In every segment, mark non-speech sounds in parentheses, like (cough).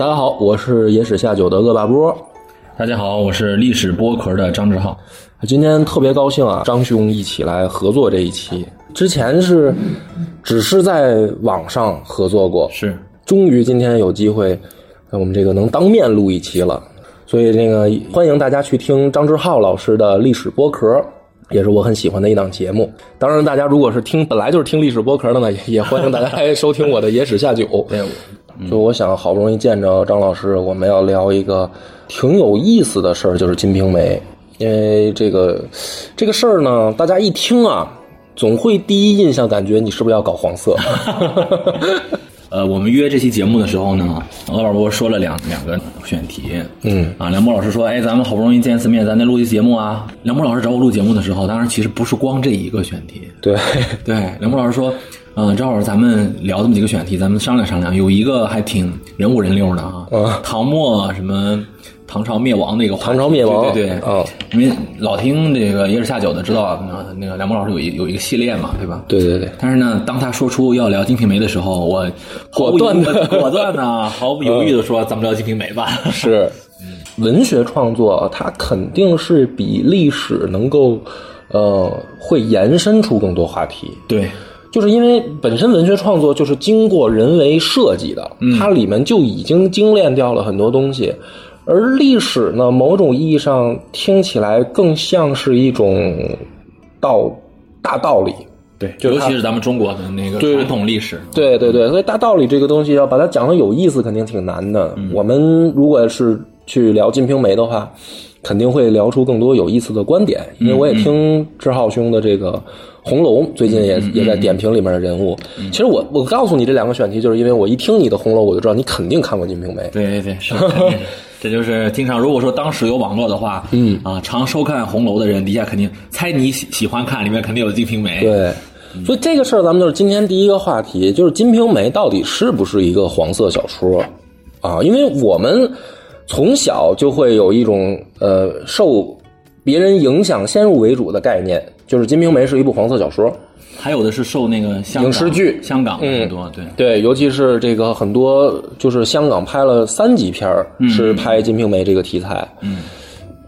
大家好，我是野史下酒的恶霸波。大家好，我是历史剥壳的张志浩。今天特别高兴啊，张兄一起来合作这一期。之前是只是在网上合作过，是，终于今天有机会，我们这个能当面录一期了。所以这个欢迎大家去听张志浩老师的历史剥壳，也是我很喜欢的一档节目。当然，大家如果是听本来就是听历史剥壳的呢，也也欢迎大家来收听我的野史下酒。(laughs) 对，就我想好不容易见着张老师，我们要聊一个挺有意思的事儿，就是《金瓶梅》。因为这个这个事儿呢，大家一听啊，总会第一印象感觉你是不是要搞黄色？(laughs) 呃，我们约这期节目的时候呢，鹅老波说了两两个选题，嗯啊，梁波老师说，哎，咱们好不容易见一次面，咱得录一节目啊。梁波老师找我录节目的时候，当然其实不是光这一个选题，对对，梁波老师说，嗯，正好咱们聊这么几个选题，咱们商量商量，有一个还挺人五人六的啊，嗯唐末什么。唐朝灭亡那个话题唐朝灭亡对对对，啊因为老听这个野史下酒的知道，那那个梁博老师有一有一个系列嘛，对吧？对对对，但是呢，当他说出要聊《金瓶梅》的时候，我 (laughs) 果断的果断的、毫不犹豫的说：“咱们聊《金瓶梅 (laughs)》吧。是文学创作，它肯定是比历史能够呃会延伸出更多话题。”对，就是因为本身文学创作就是经过人为设计的，它里面就已经精炼掉了很多东西，而历史呢，某种意义上听起来更像是一种道大道理。对，就尤其是咱们中国的那个传统历史，对对对，所以大道理这个东西要把它讲的有意思，肯定挺难的。我们如果是去聊《金瓶梅》的话，肯定会聊出更多有意思的观点。因为我也听志浩兄的这个《红楼》，最近也也在点评里面的人物。其实我我告诉你这两个选题，就是因为我一听你的《红楼》，我就知道你肯定看过《金瓶梅》。对对对，是肯定。(laughs) 这就是经常，如果说当时有网络的话，嗯啊，常收看红楼的人底下肯定猜你喜喜欢看，里面肯定有《金瓶梅》。对，所以这个事儿咱们就是今天第一个话题，就是《金瓶梅》到底是不是一个黄色小说啊？因为我们从小就会有一种呃受别人影响先入为主的概念，就是《金瓶梅》是一部黄色小说。还有的是受那个香港影视剧香港很多，对对，尤其是这个很多就是香港拍了三级片儿，是拍《金瓶梅》这个题材。嗯，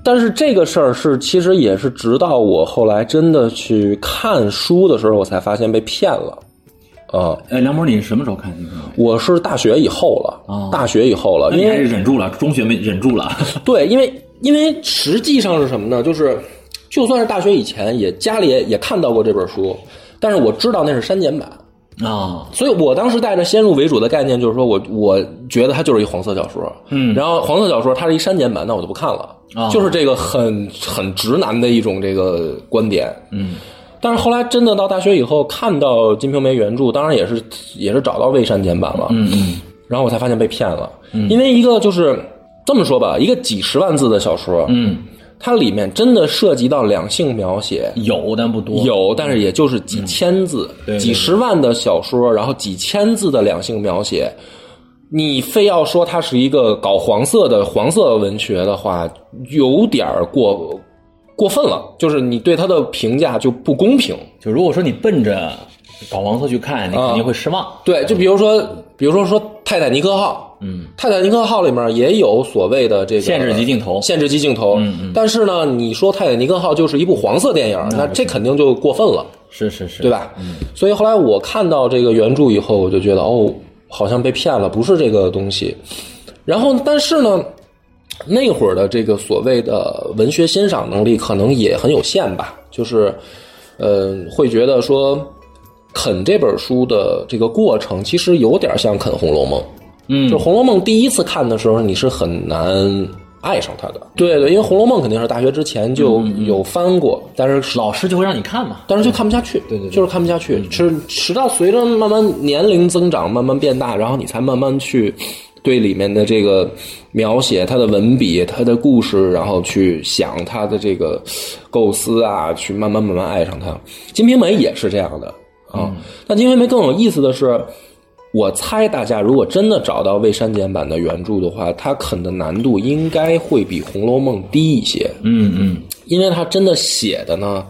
但是这个事儿是其实也是直到我后来真的去看书的时候，我才发现被骗了。啊、哎，梁博，你什么时候看《的》？我是大学以后了，哦大学以后了，因为忍住了，中学没忍住了。(laughs) 对，因为因为实际上是什么呢？就是就算是大学以前，也家里也也看到过这本书，但是我知道那是删减版。啊，所以我当时带着先入为主的概念，就是说我我觉得它就是一黄色小说，嗯然后黄色小说它是一删减版，那我就不看了，啊就是这个很很直男的一种这个观点，嗯，但是后来真的到大学以后，看到《金瓶梅》原著，当然也是也是找到未删减版了，嗯嗯，然后我才发现被骗了，嗯。因为一个就是这么说吧，一个几十万字的小说，嗯，它里面真的涉及到两性描写，有但不多。有，但是也就是几千字，对对。几十万的小说，然后几千字的两性描写，你非要说它是一个搞黄色的黄色文学的话，有点儿过过分了，就是你对他的评价就不公平。就如果说你奔着搞黄色去看，你肯定会失望。对，就比如说，比如说说《泰坦尼克号》，嗯，《泰坦尼克号》里面也有所谓的这个限制级镜头限制级镜头，嗯嗯但是呢，你说《泰坦尼克号》就是一部黄色电影，那这肯定就过分了。是是是，对？吧？所以后来我看到这个原著以后，我就觉得哦，好像被骗了，不是这个东西。然后，但是呢，那会儿的这个所谓的文学欣赏能力可能也很有限吧，就是，呃，会觉得说啃这本书的这个过程，其实有点像啃《红楼梦》。嗯就《红楼梦》第一次看的时候，你是很难爱上它的。对对，因为《红楼梦》肯定是大学之前就有翻过，但是老师就会让你看嘛。但是就看不下去，对对对就是看不下去，是直到随着慢慢年龄增长，慢慢变大，然后你才慢慢去对里面的这个描写、他的文笔、他的故事，然后去想他的这个构思啊，去慢慢慢慢爱上他。《金瓶梅》也是这样的啊，但《金瓶梅》更有意思的是。我猜大家如果真的找到未删减版的原著的话，它啃的难度应该会比《红楼梦》低一些，嗯嗯因为它真的写的呢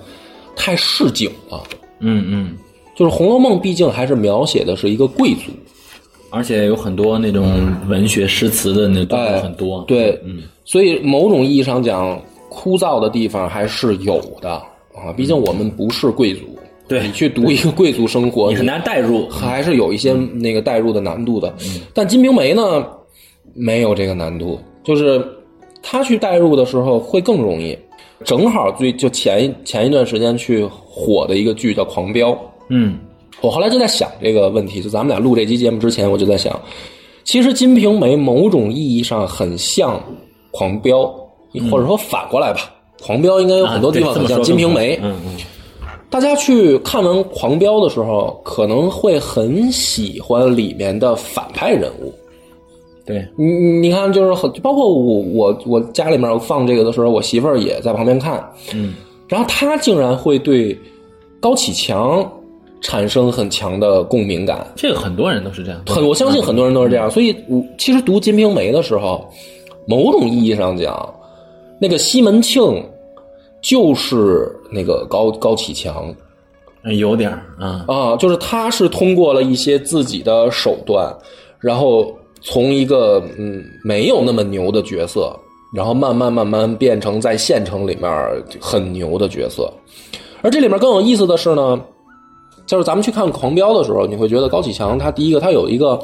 太市井了。嗯嗯，就是《红楼梦》毕竟还是描写的是一个贵族，而且有很多那种文学诗词的那段哎落很多。对，嗯所以某种意义上讲，枯燥的地方还是有的啊。毕竟我们不是贵族，对你去读一个贵族生活，(laughs) 你很难代入。还是有一些那个代入的难度的。但《金瓶梅》呢，没有这个难度，就是他去代入的时候会更容易。正好最就前一前一段时间去火的一个剧叫《狂飙》，嗯，我后来就在想这个问题，就咱们俩录这期节目之前，我就在想，其实《金瓶梅》某种意义上很像《狂飙》，或者说反过来吧，《狂飙》应该有很多地方很像《金瓶梅》。嗯嗯，大家去看完《狂飙》的时候，可能会很喜欢里面的反派人物。对，你你你看，就是很包括我我我家里面放这个的时候，我媳妇儿也在旁边看，嗯，然后她竟然会对高启强产生很强的共鸣感。这个很多人都是这样。很，我相信很多人都是这样。所以，我其实读《金瓶梅》的时候，某种意义上讲，那个西门庆就是那个高高启强嗯有点儿啊。啊，就是他是通过了一些自己的手段，然后从一个嗯没有那么牛的角色，然后慢慢慢慢变成在县城里面很牛的角色。而这里面更有意思的是呢，就是咱们去看《狂飙》的时候，你会觉得高启强他第一个他有一个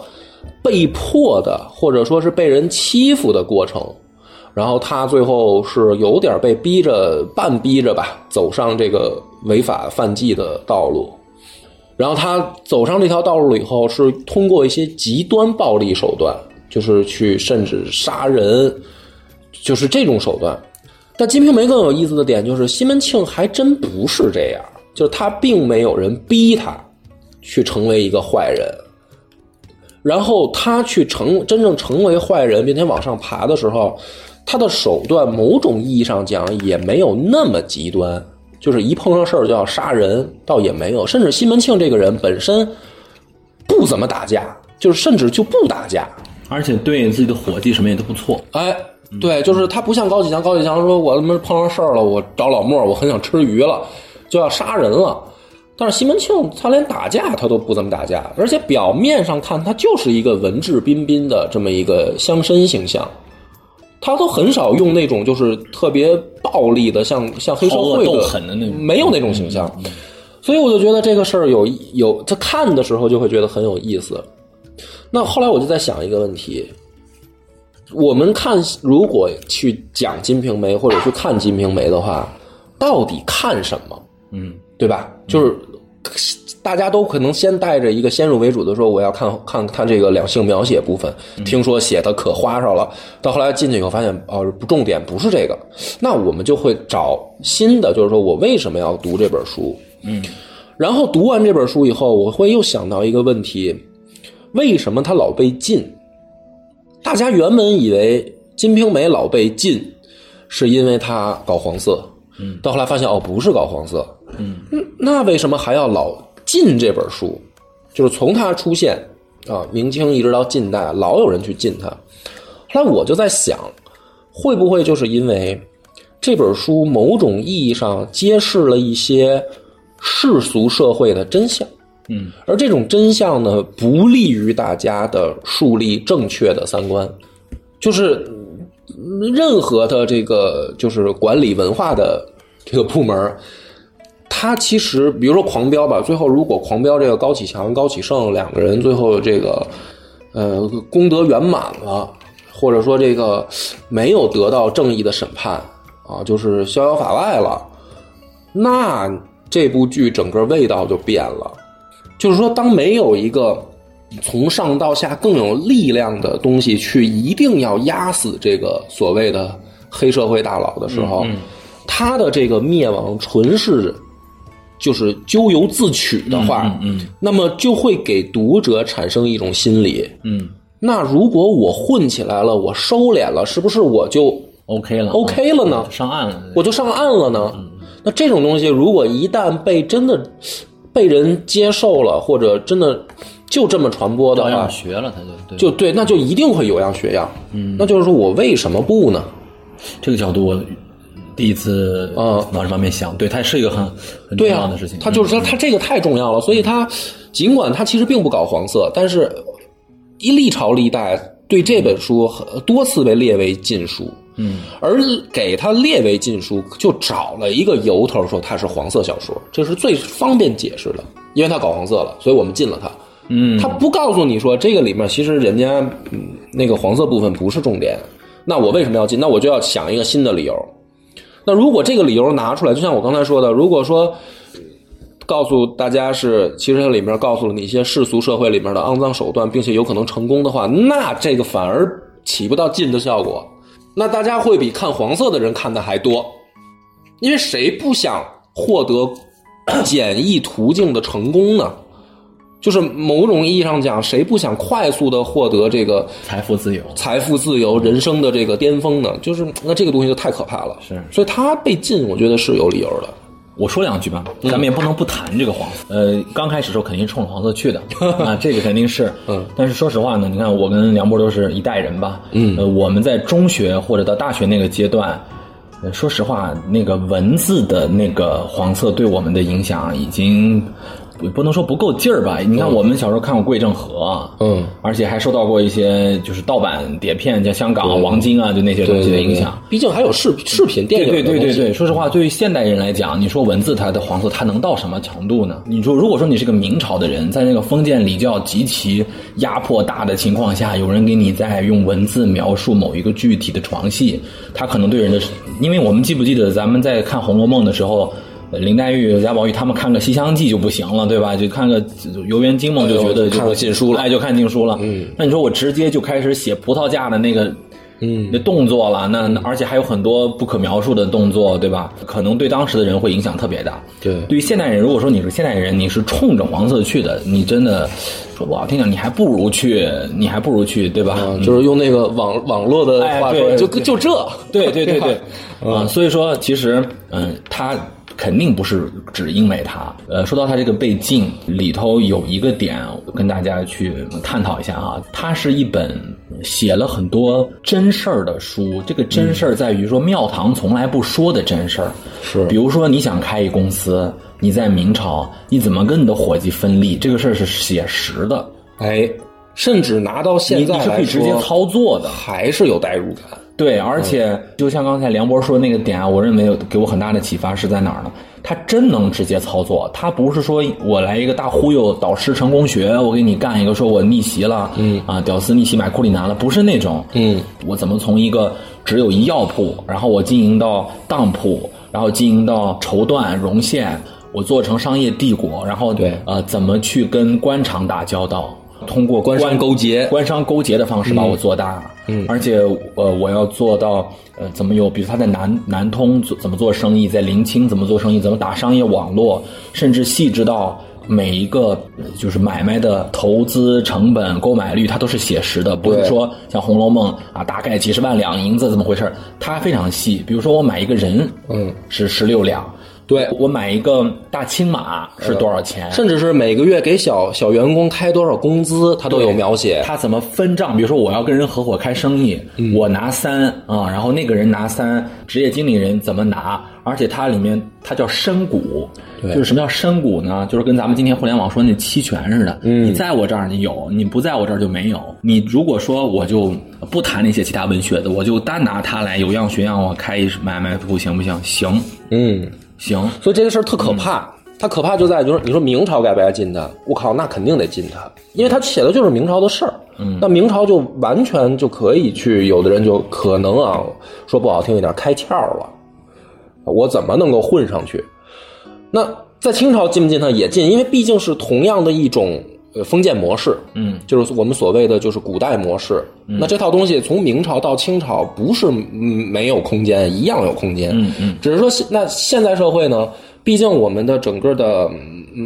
被迫的或者说是被人欺负的过程，然后他最后是有点被逼着半逼着吧，走上这个违法犯纪的道路。然后他走上这条道路以后，是通过一些极端暴力手段，就是去甚至杀人，就是这种手段。但《金瓶梅》更有意思的点就是，西门庆还真不是这样，就是他并没有人逼他去成为一个坏人，然后他去成真正成为坏人，并且往上爬的时候，他的手段某种意义上讲也没有那么极端，就是一碰上事儿就要杀人，倒也没有。甚至西门庆这个人本身不怎么打架，就是甚至就不打架。而且对自己的伙计什么也都不错。哎，对，就是他不像高启强，高启强说我他妈碰上事儿了，我找老莫，我很想吃鱼了，就要杀人了。但是西门庆他连打架他都不怎么打架，而且表面上看他就是一个文质彬彬的这么一个乡绅形象，他都很少用那种就是特别暴力的，像像黑社会的狠的那种没有那种形象。所以我就觉得这个事儿有有，他看的时候就会觉得很有意思。那后来我就在想一个问题：我们看如果去讲《金瓶梅》或者去看《金瓶梅》的话，到底看什么？嗯，对吧？就是大家都可能先带着一个先入为主的说，我要看看看这个两性描写部分，听说写的可花哨了。到后来进去以后发现，哦，不重点不是这个，那我们就会找新的，就是说我为什么要读这本书？嗯，然后读完这本书以后，我会又想到一个问题：为什么它老被禁？大家原本以为《金瓶梅》老被禁，是因为它搞黄色。嗯，到后来发现哦，不是搞黄色。嗯，那为什么还要老禁这本书？就是从它出现啊，明清一直到近代，老有人去禁它。后来我就在想，会不会就是因为这本书某种意义上揭示了一些世俗社会的真相？嗯，而这种真相呢，不利于大家的树立正确的三观，就是任何的这个就是管理文化的这个部门，他其实比如说狂飙吧，最后如果狂飙这个高启强、高启盛两个人最后这个呃功德圆满了，或者说这个没有得到正义的审判啊，就是逍遥法外了，那这部剧整个味道就变了。就是说，当没有一个从上到下更有力量的东西去一定要压死这个所谓的黑社会大佬的时候，他的这个灭亡纯是就是咎由自取的话，嗯嗯那么就会给读者产生一种心理。嗯那如果我混起来了，我收敛了，是不是我就，OK 了 OK 了呢？上岸了。我就上岸了呢？那这种东西，如果一旦被真的被人接受了，或者真的就这么传播的话，学了，他就对就对，那就一定会有样学样。嗯，那就是说我为什么不呢？这个角度，我第一次嗯往这方面想，对，它是一个很很重要的事情。，他就是说他这个太重要了，所以他尽管他其实并不搞黄色，但是一历朝历代对这本书多次被列为禁书。嗯，而给它列为禁书，就找了一个由头，说它是黄色小说，这是最方便解释的，因为它搞黄色了，所以我们禁了它。嗯，他不告诉你说这个里面其实人家嗯那个黄色部分不是重点，那我为什么要禁？那我就要想一个新的理由。那如果这个理由拿出来，就像我刚才说的，如果说告诉大家是，其实它里面告诉了你一些世俗社会里面的肮脏手段，并且有可能成功的话，那这个反而起不到禁的效果。那大家会比看黄色的人看的还多，因为谁不想获得 (coughs) 简易途径的成功呢？就是某种意义上讲，谁不想快速的获得这个财富自由，财富自由、人生的这个巅峰呢？就是那这个东西就太可怕了。是所以他被禁，我觉得是有理由的。我说两句吧，咱们也不能不谈这个黄色。呃，刚开始时候肯定是冲着黄色去的啊，(laughs) 这个肯定是。嗯，但是说实话呢，你看我跟梁波都是一代人吧。嗯呃，我们在中学或者到大学那个阶段，呃，说实话，那个文字的那个黄色对我们的影响已经。不不能说不够劲儿吧？你看，我们小时候看过《贵正和》，嗯，而且还受到过一些就是盗版碟片，像香港王晶啊，就那些东西的影响。毕竟还有视视频电影。对对对对，说实话，对于现代人来讲，你说文字它的黄色，它能到什么程度呢？你说，如果说你是个明朝的人，在那个封建礼教极其压迫大的情况下，有人给你在用文字描述某一个具体的床戏，他可能对人的，因为我们记不记得咱们在看《红楼梦》的时候。林黛玉、贾宝玉他们看个《西厢记》就不行了，对吧？就看个《游园惊梦》就觉得看个禁书了，哎，就看禁书了。嗯，那你说我直接就开始写葡萄架的那个，嗯，那动作了，那而且还有很多不可描述的动作，对吧？可能对当时的人会影响特别大。对，对于现代人，如果说你是现代人，你是冲着黄色去的，你真的说不好听点，你还不如去，你还不如去，对吧？嗯、就是用那个网网络的话说，就就这，对对对对，(laughs) 啊，所以说其实，嗯，他。肯定不是只因为它。呃，说到它这个被禁里头有一个点，跟大家去探讨一下啊。它是一本写了很多真事儿的书。这个真事儿在于说庙堂从来不说的真事儿。是，比如说你想开一公司，你在明朝，你怎么跟你的伙计分利？这个事儿是写实的。哎，甚至拿到现在你是可以直接操作的，还是有代入感。对，而且就像刚才梁博说那个点啊，我认为给我很大的启发是在哪儿呢？他真能直接操作，他不是说我来一个大忽悠导师成功学，我给你干一个说我逆袭了，嗯啊，屌丝逆袭买库里南了，不是那种，嗯，我怎么从一个只有一药铺，然后我经营到当铺，然后经营到绸缎绒线，我做成商业帝国，然后对呃，怎么去跟官场打交道？通过官商勾结、官商勾结的方式把我做大，嗯，而且呃，我要做到呃，怎么有，比如他在南南通做怎么做生意，在临清怎么做生意，怎么打商业网络，甚至细致到每一个就是买卖的投资成本、购买率，它都是写实的，不是说像《红楼梦》啊，大概几十万两银子怎么回事它非常细。比如说我买一个人，嗯，是十六两。对我买一个大青马是多少钱？甚至是每个月给小小员工开多少工资，他都有描写。他怎么分账？比如说我要跟人合伙开生意，我拿三啊，然后那个人拿三，职业经理人怎么拿？而且它里面它叫深股，就是什么叫深股呢？就是跟咱们今天互联网说那期权似的。嗯，你在我这儿你有，你不在我这儿就没有。你如果说我就不谈那些其他文学的，我就单拿它来有样学样，我开一买卖铺行不行？行，嗯。行，所以这个事儿特可怕。它可怕就在就是你说明朝该不该禁它？我靠，那肯定得禁它，因为它写的就是明朝的事儿。嗯，那明朝就完全就可以去，有的人就可能啊，说不好听一点，开窍了。我怎么能够混上去？那在清朝禁不禁它也禁，因为毕竟是同样的一种呃封建模式。嗯，就是我们所谓的就是古代模式。那这套东西从明朝到清朝不是没有空间，一样有空间。嗯嗯，只是说现那现在社会呢，毕竟我们的整个的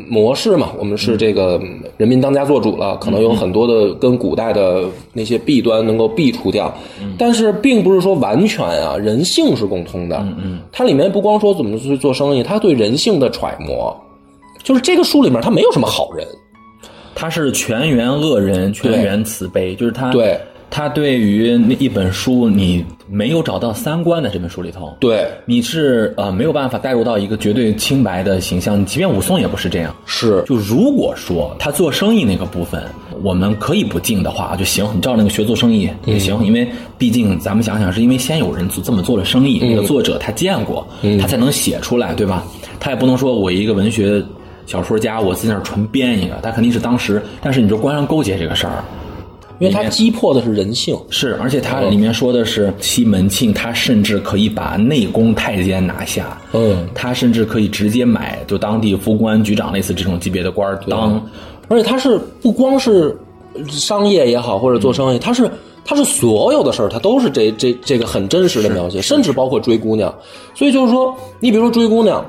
模式嘛，我们是这个人民当家做主了，可能有很多的跟古代的那些弊端能够避除掉。但是并不是说完全啊，人性是共通的。嗯嗯，它里面不光说怎么去做生意，它对人性的揣摩，就是这个书里面它没有什么好人。他是全员恶人，全员慈悲，就是他对。他对于那一本书，你没有找到三观的这本书里头，对。你是呃没有办法带入到一个绝对清白的形象，即便武松也不是这样。是。就如果说他做生意那个部分，我们可以不敬的话就行，你照那个学做生意也行，因为毕竟咱们想想，是因为先有人做这么做了生意，那个作者他见过，他才能写出来，对吧？他也不能说我一个文学小说家，我在那儿纯编一个，他肯定是当时，但是你说官商勾结这个事儿。因为他击破的是人性，是，而且它里面说的是西门庆，他甚至可以把内宫太监拿下，嗯，他甚至可以直接买就当地副官、局长类似这种级别的官儿当，而且他是不光是商业也好，或者做生意，他是他是所有的事儿，他都是这这这个很真实的描写，甚至包括追姑娘。所以就是说，你比如说追姑娘，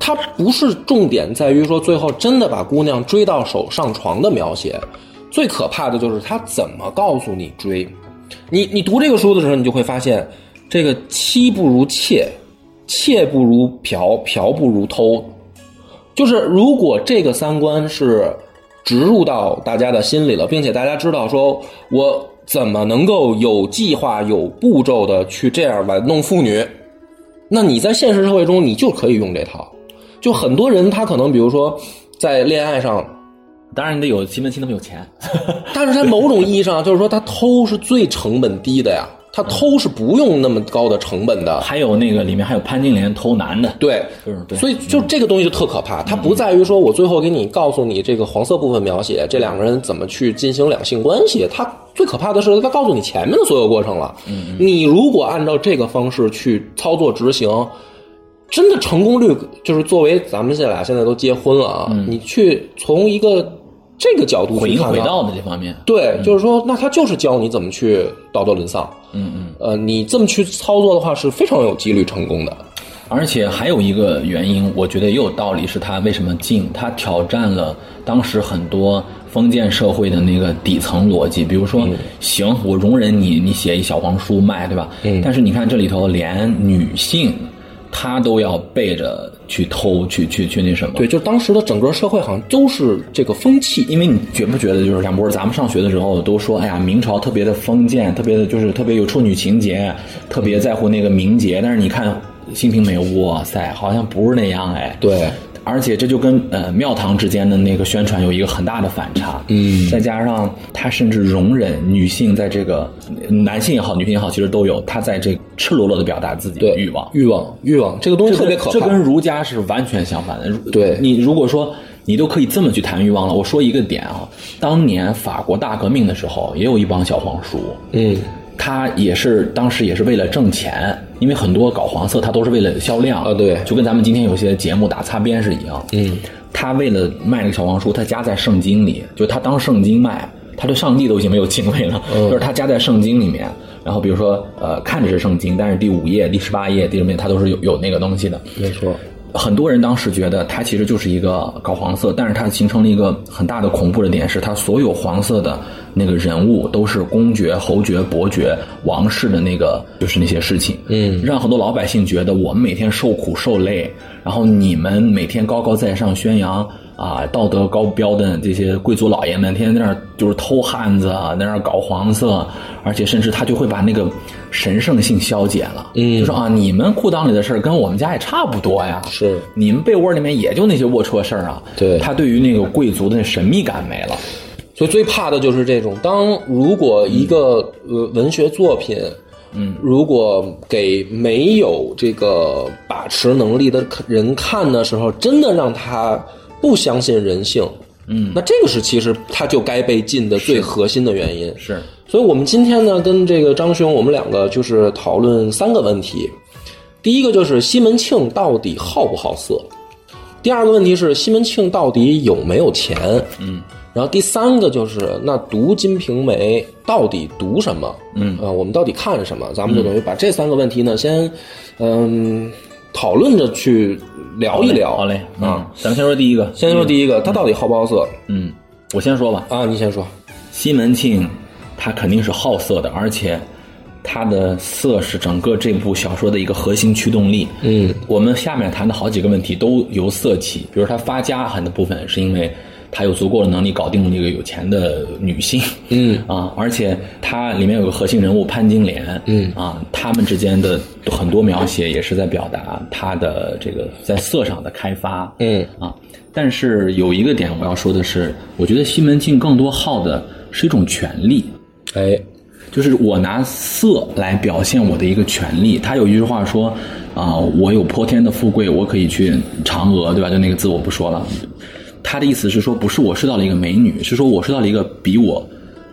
他不是重点在于说最后真的把姑娘追到手上床的描写。最可怕的就是他怎么告诉你追，你你读这个书的时候，你就会发现，这个妻不如妾，妾不如嫖，嫖不如偷，就是如果这个三观是植入到大家的心里了，并且大家知道说我怎么能够有计划、有步骤的去这样玩弄妇女，那你在现实社会中你就可以用这套。就很多人他可能比如说在恋爱上。当然你得有西门庆那么有钱，(laughs) 但是在某种意义上，就是说他偷是最成本低的呀，他偷是不用那么高的成本的。还有那个里面还有潘金莲偷男的，对，对，所以就这个东西就特可怕。它不在于说我最后给你告诉你这个黄色部分描写这两个人怎么去进行两性关系，它最可怕的是他告诉你前面的所有过程了。你如果按照这个方式去操作执行，真的成功率就是作为咱们这俩现在都结婚了啊，你去从一个。这个角度回回到的这方面，对，就是说，那他就是教你怎么去道德沦丧。嗯嗯，呃，你这么去操作的话，是非常有几率成功的。而且还有一个原因，我觉得也有道理，是他为什么进？他挑战了当时很多封建社会的那个底层逻辑。比如说，行，我容忍你，你写一小黄书卖，对吧？嗯。但是你看这里头，连女性。他都要背着去偷，去去去那什么？对，就当时的整个社会好像都是这个风气。因为你觉不觉得，就是杨波，咱们上学的时候都说，哎呀，明朝特别的封建，特别的就是特别有处女情节，特别在乎那个名节。但是你看《新平梅》，哇塞，好像不是那样哎。对。而且这就跟呃庙堂之间的那个宣传有一个很大的反差，嗯，再加上他甚至容忍女性在这个男性也好，女性也好，其实都有他在这赤裸裸的表达自己的欲望，欲望，欲望，这个东西特别可怕。这跟儒家是完全相反的。对你如果说你都可以这么去谈欲望了，我说一个点啊，当年法国大革命的时候，也有一帮小黄书，嗯。他也是当时也是为了挣钱，因为很多搞黄色，他都是为了销量啊。对，就跟咱们今天有些节目打擦边是一样。嗯，他为了卖那个小黄书，他加在圣经里，就他当圣经卖，他对上帝都已经没有敬畏了。就是他加在圣经里面，然后比如说呃，看着是圣经，但是第五页、第十八页、第什么页，他都是有有那个东西的。没错。很多人当时觉得他其实就是一个搞黄色，但是他形成了一个很大的恐怖的点，是他所有黄色的那个人物都是公爵、侯爵、伯爵、王室的那个，就是那些事情，嗯，让很多老百姓觉得我们每天受苦受累，然后你们每天高高在上宣扬。啊，道德高标的这些贵族老爷们，天天在那儿就是偷汉子啊，在那儿搞黄色，而且甚至他就会把那个神圣性消解了。嗯，就说啊，你们裤裆里的事儿跟我们家也差不多呀。是，你们被窝里面也就那些龌龊事儿啊。对，他对于那个贵族的那神秘感没了。所以最怕的就是这种，当如果一个呃文学作品，嗯，如果给没有这个把持能力的人看的时候，真的让他。不相信人性，嗯，那这个是其实他就该被禁的最核心的原因。是，所以我们今天呢，跟这个张兄，我们两个就是讨论三个问题。第一个就是西门庆到底好不好色？第二个问题是西门庆到底有没有钱？嗯，然后第三个就是那读《金瓶梅》到底读什么？嗯啊，我们到底看什么？咱们就等于把这三个问题呢，先嗯。讨论着去聊一聊，好嘞嗯！咱们先说第一个，先说第一个，他到底好不好色？嗯，我先说吧。啊，你先说。西门庆他肯定是好色的，而且他的色是整个这部小说的一个核心驱动力。嗯，我们下面谈的好几个问题都由色起，比如他发家很的部分是因为他有足够的能力搞定那个有钱的女性，嗯 (laughs) 啊，而且他里面有个核心人物潘金莲，嗯啊，他们之间的很多描写也是在表达他的这个在色上的开发，嗯啊，但是有一个点我要说的是，我觉得西门庆更多好的是一种权利，哎，就是我拿色来表现我的一个权利。他有一句话说啊、我有泼天的富贵，我可以去嫦娥，对吧？就那个字我不说了。他的意思是说，不是我睡到了一个美女，是说我睡到了一个比我，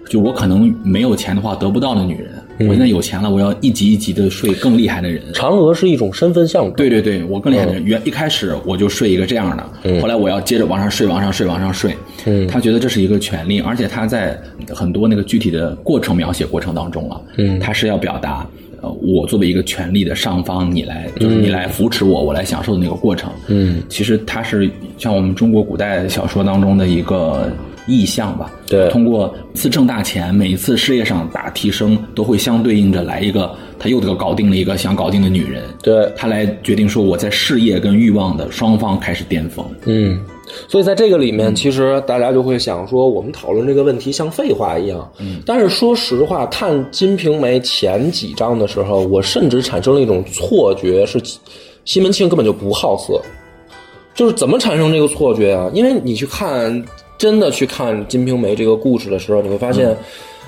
就我可能没有钱的话得不到的女人。我现在有钱了，我要一级一级的睡更厉害的人。嫦娥是一种身份象征。对对对，我更厉害的人，原一开始我就睡一个这样的，后来我要接着往上睡，往上睡，往上睡。嗯，他觉得这是一个权利，而且他在很多那个具体的过程描写过程当中啊，嗯，他是要表达，呃，我作为一个权力的上方，你来就是你来扶持我，我来享受的那个过程。嗯，其实它是像我们中国古代小说当中的一个。意象吧，对通过一次挣大钱，每一次事业上大提升，都会相对应着来一个，他又得搞定了一个想搞定的女人，对他来决定说我在事业跟欲望的双方开始巅峰。嗯，所以在这个里面，其实大家就会想说，我们讨论这个问题像废话一样。嗯，但是说实话，看《金瓶梅》前几章的时候，我甚至产生了一种错觉，是西门庆根本就不好色。就是怎么产生这个错觉啊？因为你去看，真的去看《金瓶梅》这个故事的时候，你会发现，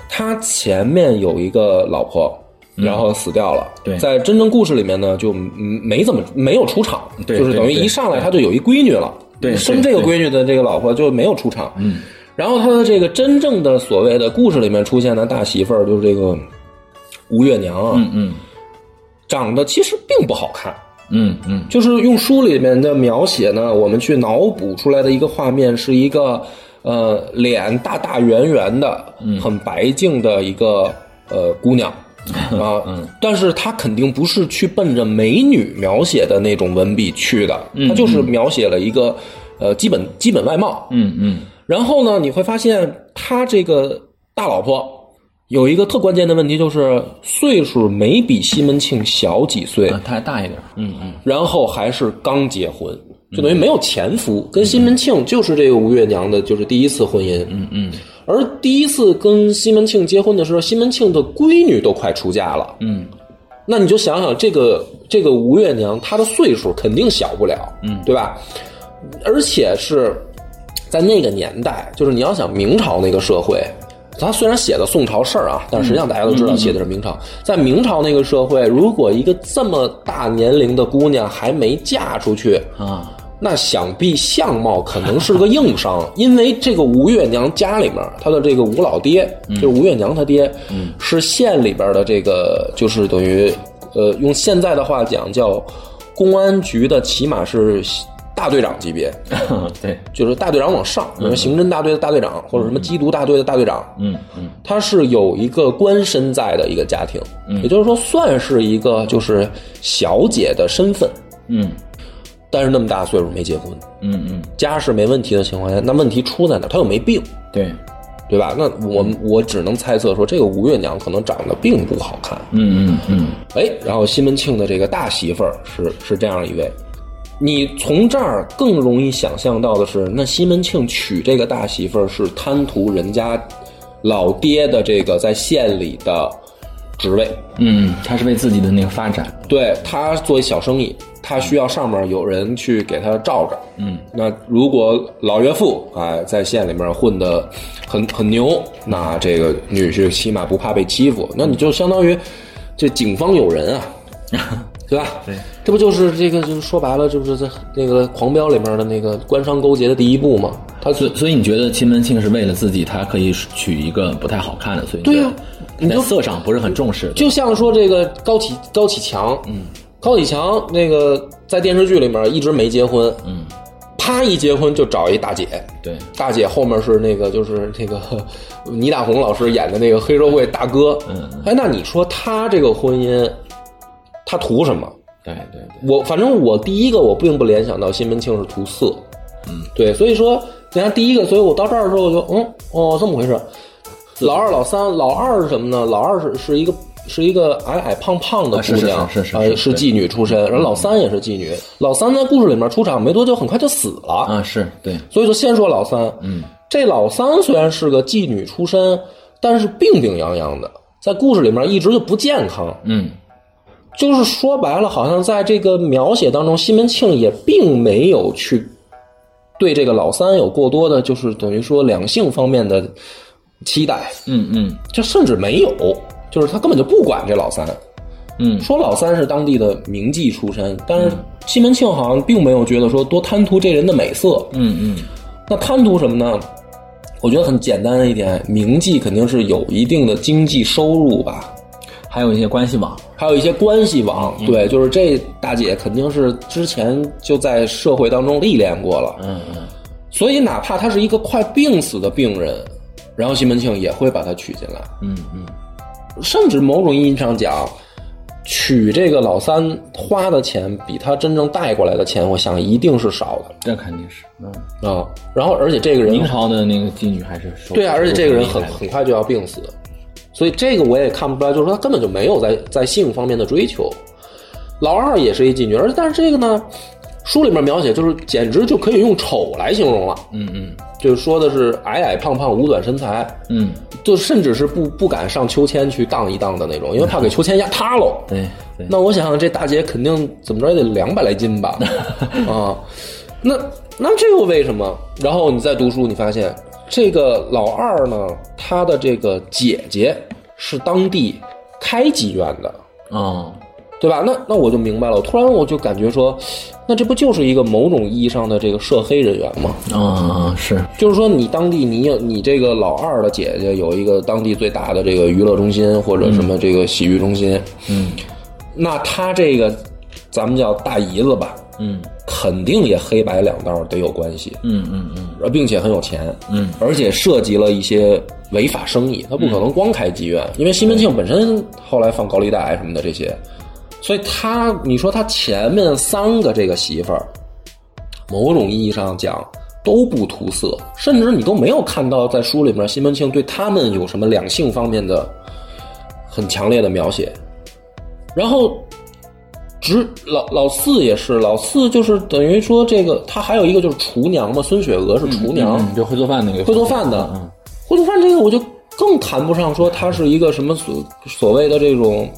他前面有一个老婆。然后死掉了。对在真正故事里面呢，就嗯没怎么没有出场，对就是等于一上来他就有一闺女了。对生这个闺女的这个老婆就没有出场。嗯，然后他的这个真正的所谓的故事里面出现的大媳妇儿，就是这个吴月娘啊，嗯嗯长得其实并不好看。嗯嗯就是用书里面的描写呢，我们去脑补出来的一个画面是一个呃脸大大圆圆的、很白净的一个呃姑娘啊，嗯但是他肯定不是去奔着美女描写的那种文笔去的，他就是描写了一个呃基本基本外貌，嗯嗯。然后呢，你会发现他这个大老婆有一个特关键的问题，就是岁数没比西门庆小几岁，啊，他还大一点。嗯嗯。然后还是刚结婚，就等于没有前夫，跟西门庆就是这个吴月娘的，就是第一次婚姻。嗯嗯而第一次跟西门庆结婚的时候，西门庆的闺女都快出嫁了。嗯那你就想想，这个这个吴月娘，她的岁数肯定小不了，嗯，对吧？而且是在那个年代，就是你要想明朝那个社会，他虽然写的宋朝事儿啊，但实际上大家都知道写的是明朝。在明朝那个社会，如果一个这么大年龄的姑娘还没嫁出去，啊那想必相貌可能是个硬伤，(laughs) 因为这个吴月娘家里面，她的这个吴老爹，就是吴月娘她爹，是县里边的这个，就是等于，呃，用现在的话讲叫公安局的，起码是大队长级别，(laughs) 对。就是大队长往上，比如说刑侦大队的大队长，或者什么缉毒大队的大队长，嗯嗯。他是有一个官身在的一个家庭，也就是说算是一个就是小姐的身份，嗯但是那么大岁数没结婚，嗯嗯，家世没问题的情况下，那问题出在哪儿？她又没病，对。对吧？那我我只能猜测说，这个吴月娘可能长得并不好看。嗯嗯嗯哎，然后西门庆的这个大媳妇儿是是这样一位，你从这儿更容易想象到的是，那西门庆娶这个大媳妇儿是贪图人家老爹的这个在县里的职位，嗯，他是为自己的那个发展。对他做一小生意，他需要上面有人去给他罩着。嗯，那如果老岳父哎在县里面混得很很牛，那这个女婿起码不怕被欺负，那你就相当于这警方有人啊，(laughs) 对吧？对，这不就是这个就是说白了，这不是在那个《狂飙》里面的那个官商勾结的第一步吗？他所以所以你觉得秦门庆是为了自己，他可以娶一个不太好看的，所以对呀你在色上不是很重视。就像说这个高启高启强，嗯，高启强那个在电视剧里面一直没结婚，嗯，啪一结婚就找一大姐，对，大姐后面是那个就是那个倪大红老师演的那个黑社会大哥，嗯，哎，那你说他这个婚姻，他图什么？对对对，我反正我第一个我并不联想到西门庆是图色，嗯，对，所以说你看第一个，所以我到这儿的时候我就嗯哦这么回事。老二老三，老二是什么呢？老二是是一个是一个矮矮胖胖的姑娘，呃是是是是是妓女出身，然后老三也是妓女，老三在故事里面出场没多久，很快就死了，啊，是对，所以说先说老三，嗯，这老三虽然是个妓女出身，但是病病殃殃的，在故事里面一直就不健康，嗯。就是说白了，好像在这个描写当中，西门庆也并没有去对这个老三有过多的，就是等于说两性方面的期待，嗯嗯。就甚至没有，就是他根本就不管这老三。嗯。说老三是当地的名妓出身，但是西门庆好像并没有觉得说多贪图这人的美色，嗯嗯。那贪图什么呢？我觉得很简单的一点，名妓肯定是有一定的经济收入吧，还有一些关系网，还有一些关系网。对，就是这大姐肯定是之前就在社会当中历练过了，嗯嗯。所以哪怕她是一个快病死的病人，然后西门庆也会把她娶进来，嗯嗯甚至某种意义上讲。娶这个老三花的钱比他真正带过来的钱，我想一定是少的这肯定是，嗯，的啊。然后，而且这个人明朝的那个妓女还是收对啊，而且这个人很很快就要病死，所以这个我也看不出来，就是说他根本就没有在在性方面的追求。老二也是一妓女，而但是这个呢，书里面描写就是简直就可以用丑来形容了，嗯嗯就是说的是矮矮胖胖、五短身材，嗯，就甚至是不不敢上秋千去荡一荡的那种，因为怕给秋千压塌喽。(laughs) 那我想这大姐肯定怎么着也得两百来斤吧？(laughs) 啊，那那这又为什么？然后你再读书，你发现这个老二呢，他的这个姐姐是当地开妓院的，哦，对吧？那那我就明白了，我突然我就感觉说，那这不就是一个某种意义上的这个涉黑人员吗？嗯是，就是说，你当地你有你这个老二的姐姐有一个当地最大的这个娱乐中心或者什么这个洗浴中心，嗯。那他这个咱们叫大姨子吧，嗯。肯定也黑白两道得有关系，嗯嗯嗯。呃并且很有钱，嗯，而且涉及了一些违法生意，他不可能光开妓院，因为西门庆本身后来放高利贷什么的这些，所以他你说他前面三个这个媳妇儿，某种意义上讲都不图色，甚至你都没有看到在书里面西门庆对他们有什么两性方面的很强烈的描写，然后。直老老四也是，老四就是等于说这个，他还有一个就是厨娘嘛，孙雪娥是厨娘，嗯，就会做饭那个，会做饭的，嗯。会做饭这个我就更谈不上说他是一个什么所所谓的这种，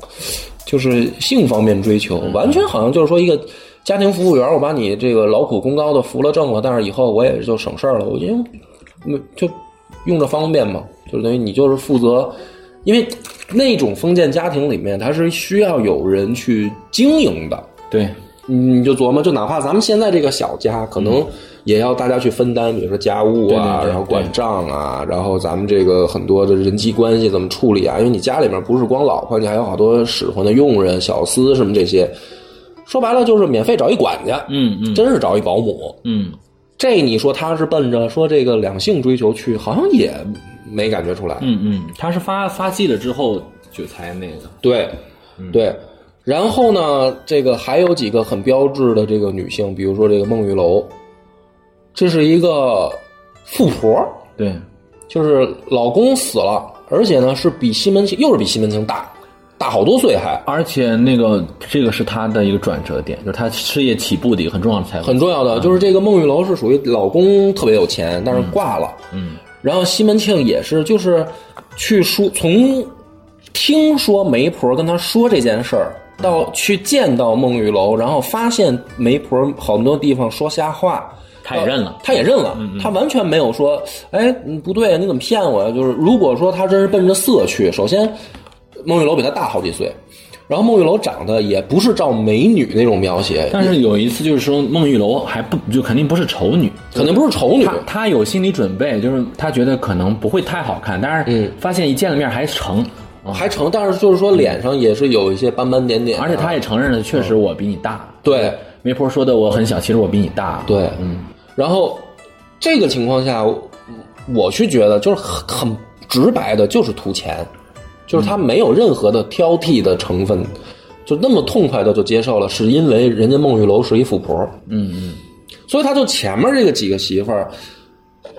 就是性方面追求，完全好像就是说一个家庭服务员，我把你这个劳苦功高的扶了正了，但是以后我也就省事儿了，我就嗯就用着方便嘛，就是等于你就是负责，因为那种封建家庭里面，它是需要有人去经营的。对，你就琢磨，就哪怕咱们现在这个小家，可能也要大家去分担，比如说家务啊，对对对然后管账啊，然后咱们这个很多的人际关系怎么处理啊？因为你家里面不是光老婆，你还有好多使唤的佣人、小厮什么这些。说白了就是免费找一管家，嗯嗯真是找一保姆。嗯这你说他是奔着说这个两性追求去，好像也没感觉出来。嗯嗯，他是发发迹了之后就才那个，对，对。然后呢，这个还有几个很标志的这个女性，比如说这个孟玉楼，这是一个富婆，对，就是老公死了，而且呢是比西门庆又是比西门庆大，大好多岁还，而且那个这个是她的一个转折点，就是她事业起步的一个很重要的财富，很重要的。就是这个孟玉楼是属于老公特别有钱，但是挂了，嗯。然后西门庆也是，就是去说从听说媒婆跟他说这件事儿，到去见到孟玉楼，然后发现媒婆好多地方说瞎话，他也认了。他也认了，他完全没有说，哎，嗯不对，你怎么骗我？呀？就是如果说他真是奔着色去，首先孟玉楼比他大好几岁。然后孟玉楼长得也不是照美女那种描写，但是有一次就是说孟玉楼还不就肯定不是丑女，肯定不是丑女。他，有心理准备，就是他觉得可能不会太好看，但是嗯。发现一见了面还成，还成，但是就是说脸上也是有一些斑斑点点啊，而且他也承认了，确实我比你大。对媒婆说的我很小，其实我比你大。对，嗯，然后这个情况下，我我去觉得就是很很直白的，就是图钱，就是他没有任何的挑剔的成分，就那么痛快的就接受了，是因为人家孟玉楼是一富婆，嗯嗯，所以他就前面这个几个媳妇儿。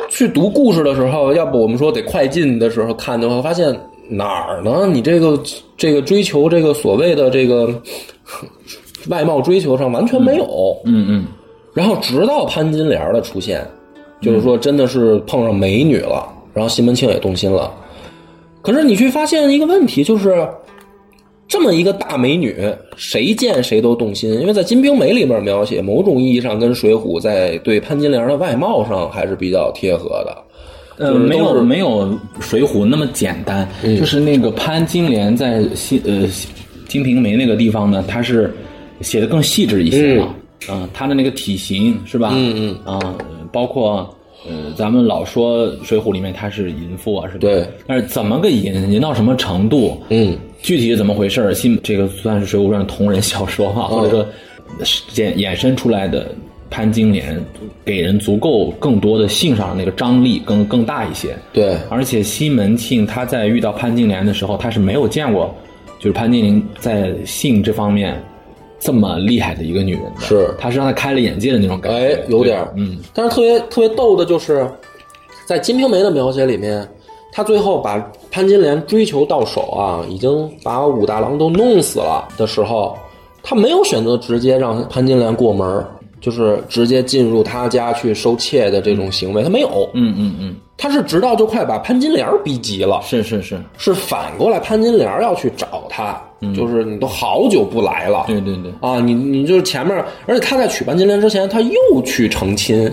去读故事的时候，要不我们说得快进的时候看的话，发现哪儿呢？你这个这个追求这个所谓的这个外貌追求上完全没有。嗯嗯，然后直到潘金莲的出现，就是说真的是碰上美女了，然后西门庆也动心了。可是你去发现一个问题，就是这么一个大美女，谁见谁都动心，因为在《金瓶梅》里面描写，某种意义上跟《水浒》在对潘金莲的外貌上还是比较贴合的。呃，没有没有《水浒》那么简单，就是那个潘金莲在西呃《金瓶梅》那个地方呢，它是写的更细致一些了。啊、她的那个体型是吧？嗯嗯。啊、包括呃，咱们老说《水浒》里面她是淫妇啊，是吧？对。但是怎么个淫，淫到什么程度？嗯，具体是怎么回事儿？新这个算是《水浒传》同人小说哈，或者说衍衍生出来的潘金莲，给人足够更多的性上的那个张力更更大一些。对，而且西门庆他在遇到潘金莲的时候，他是没有见过，就是潘金莲在性这方面这么厉害的一个女人的，是。他是让他开了眼界的那种感觉。哎，有点儿。嗯，但是特别特别逗的就是，在《金瓶梅》的描写里面，他最后把潘金莲追求到手啊，已经把武大郎都弄死了的时候，他没有选择直接让潘金莲过门儿，就是直接进入他家去收妾的这种行为，他没有。嗯嗯嗯，他是直到就快把潘金莲逼急了，是是是，是反过来潘金莲要去找他，就是你都好久不来了，对对对，啊，你你就是前面，而且他在娶潘金莲之前，他又去成亲，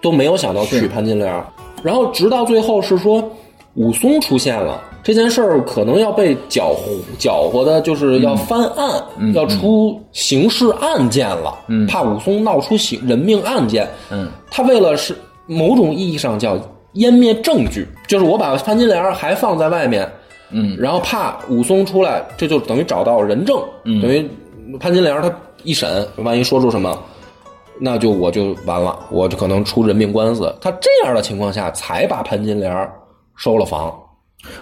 都没有想到娶潘金莲，然后直到最后是说武松出现了，这件事儿可能要被搅和搅和的，就是要翻案，要出刑事案件了，嗯，怕武松闹出刑人命案件，嗯，他为了是某种意义上叫湮灭证据，就是我把潘金莲还放在外面。嗯，然后怕武松出来，这就等于找到人证，嗯等于潘金莲他一审，万一说出什么，那就我就完了，我就可能出人命官司。他这样的情况下，才把潘金莲收了房。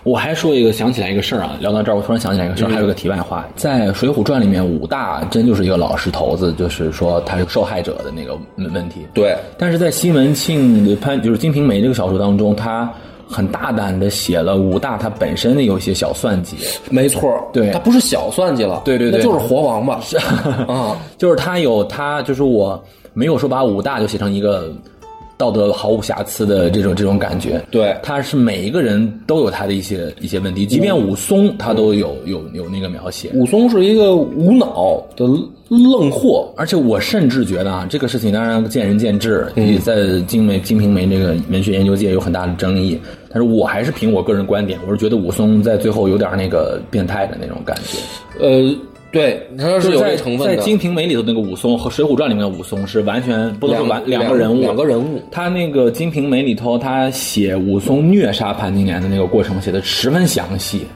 我还说一个，想起来一个事儿啊，聊到这儿，我突然想起来一个事儿，还有个题外话，在《水浒传》里面，武大真就是一个老实头子，就是说他是受害者的那个问问题。对，但是在西门庆的潘就是《金瓶梅》这个小说当中，他很大胆的写了武大他本身的有一些小算计，没错，对。他不是小算计了，对对对那就是活王八。啊，(laughs) 就是他有他就是我没有说把武大就写成一个道德毫无瑕疵的这种这种感觉，对。他是每一个人都有他的一些一些问题，即便武松他都有有有那个描写，武松是一个无脑的愣货，而且我甚至觉得啊，这个事情当然见仁见智，也在金梅《金瓶梅》这个文学研究界有很大的争议。但是我还是凭我个人观点，我是觉得武松在最后有点那个变态的那种感觉。呃，对，他是有在这成分的。在《金瓶梅》里头那个武松和《水浒传》里面的武松是完全不能说完两个人物，两个人物。他那个《金瓶梅》里头，他写武松虐杀潘金莲的那个过程写的十分详细。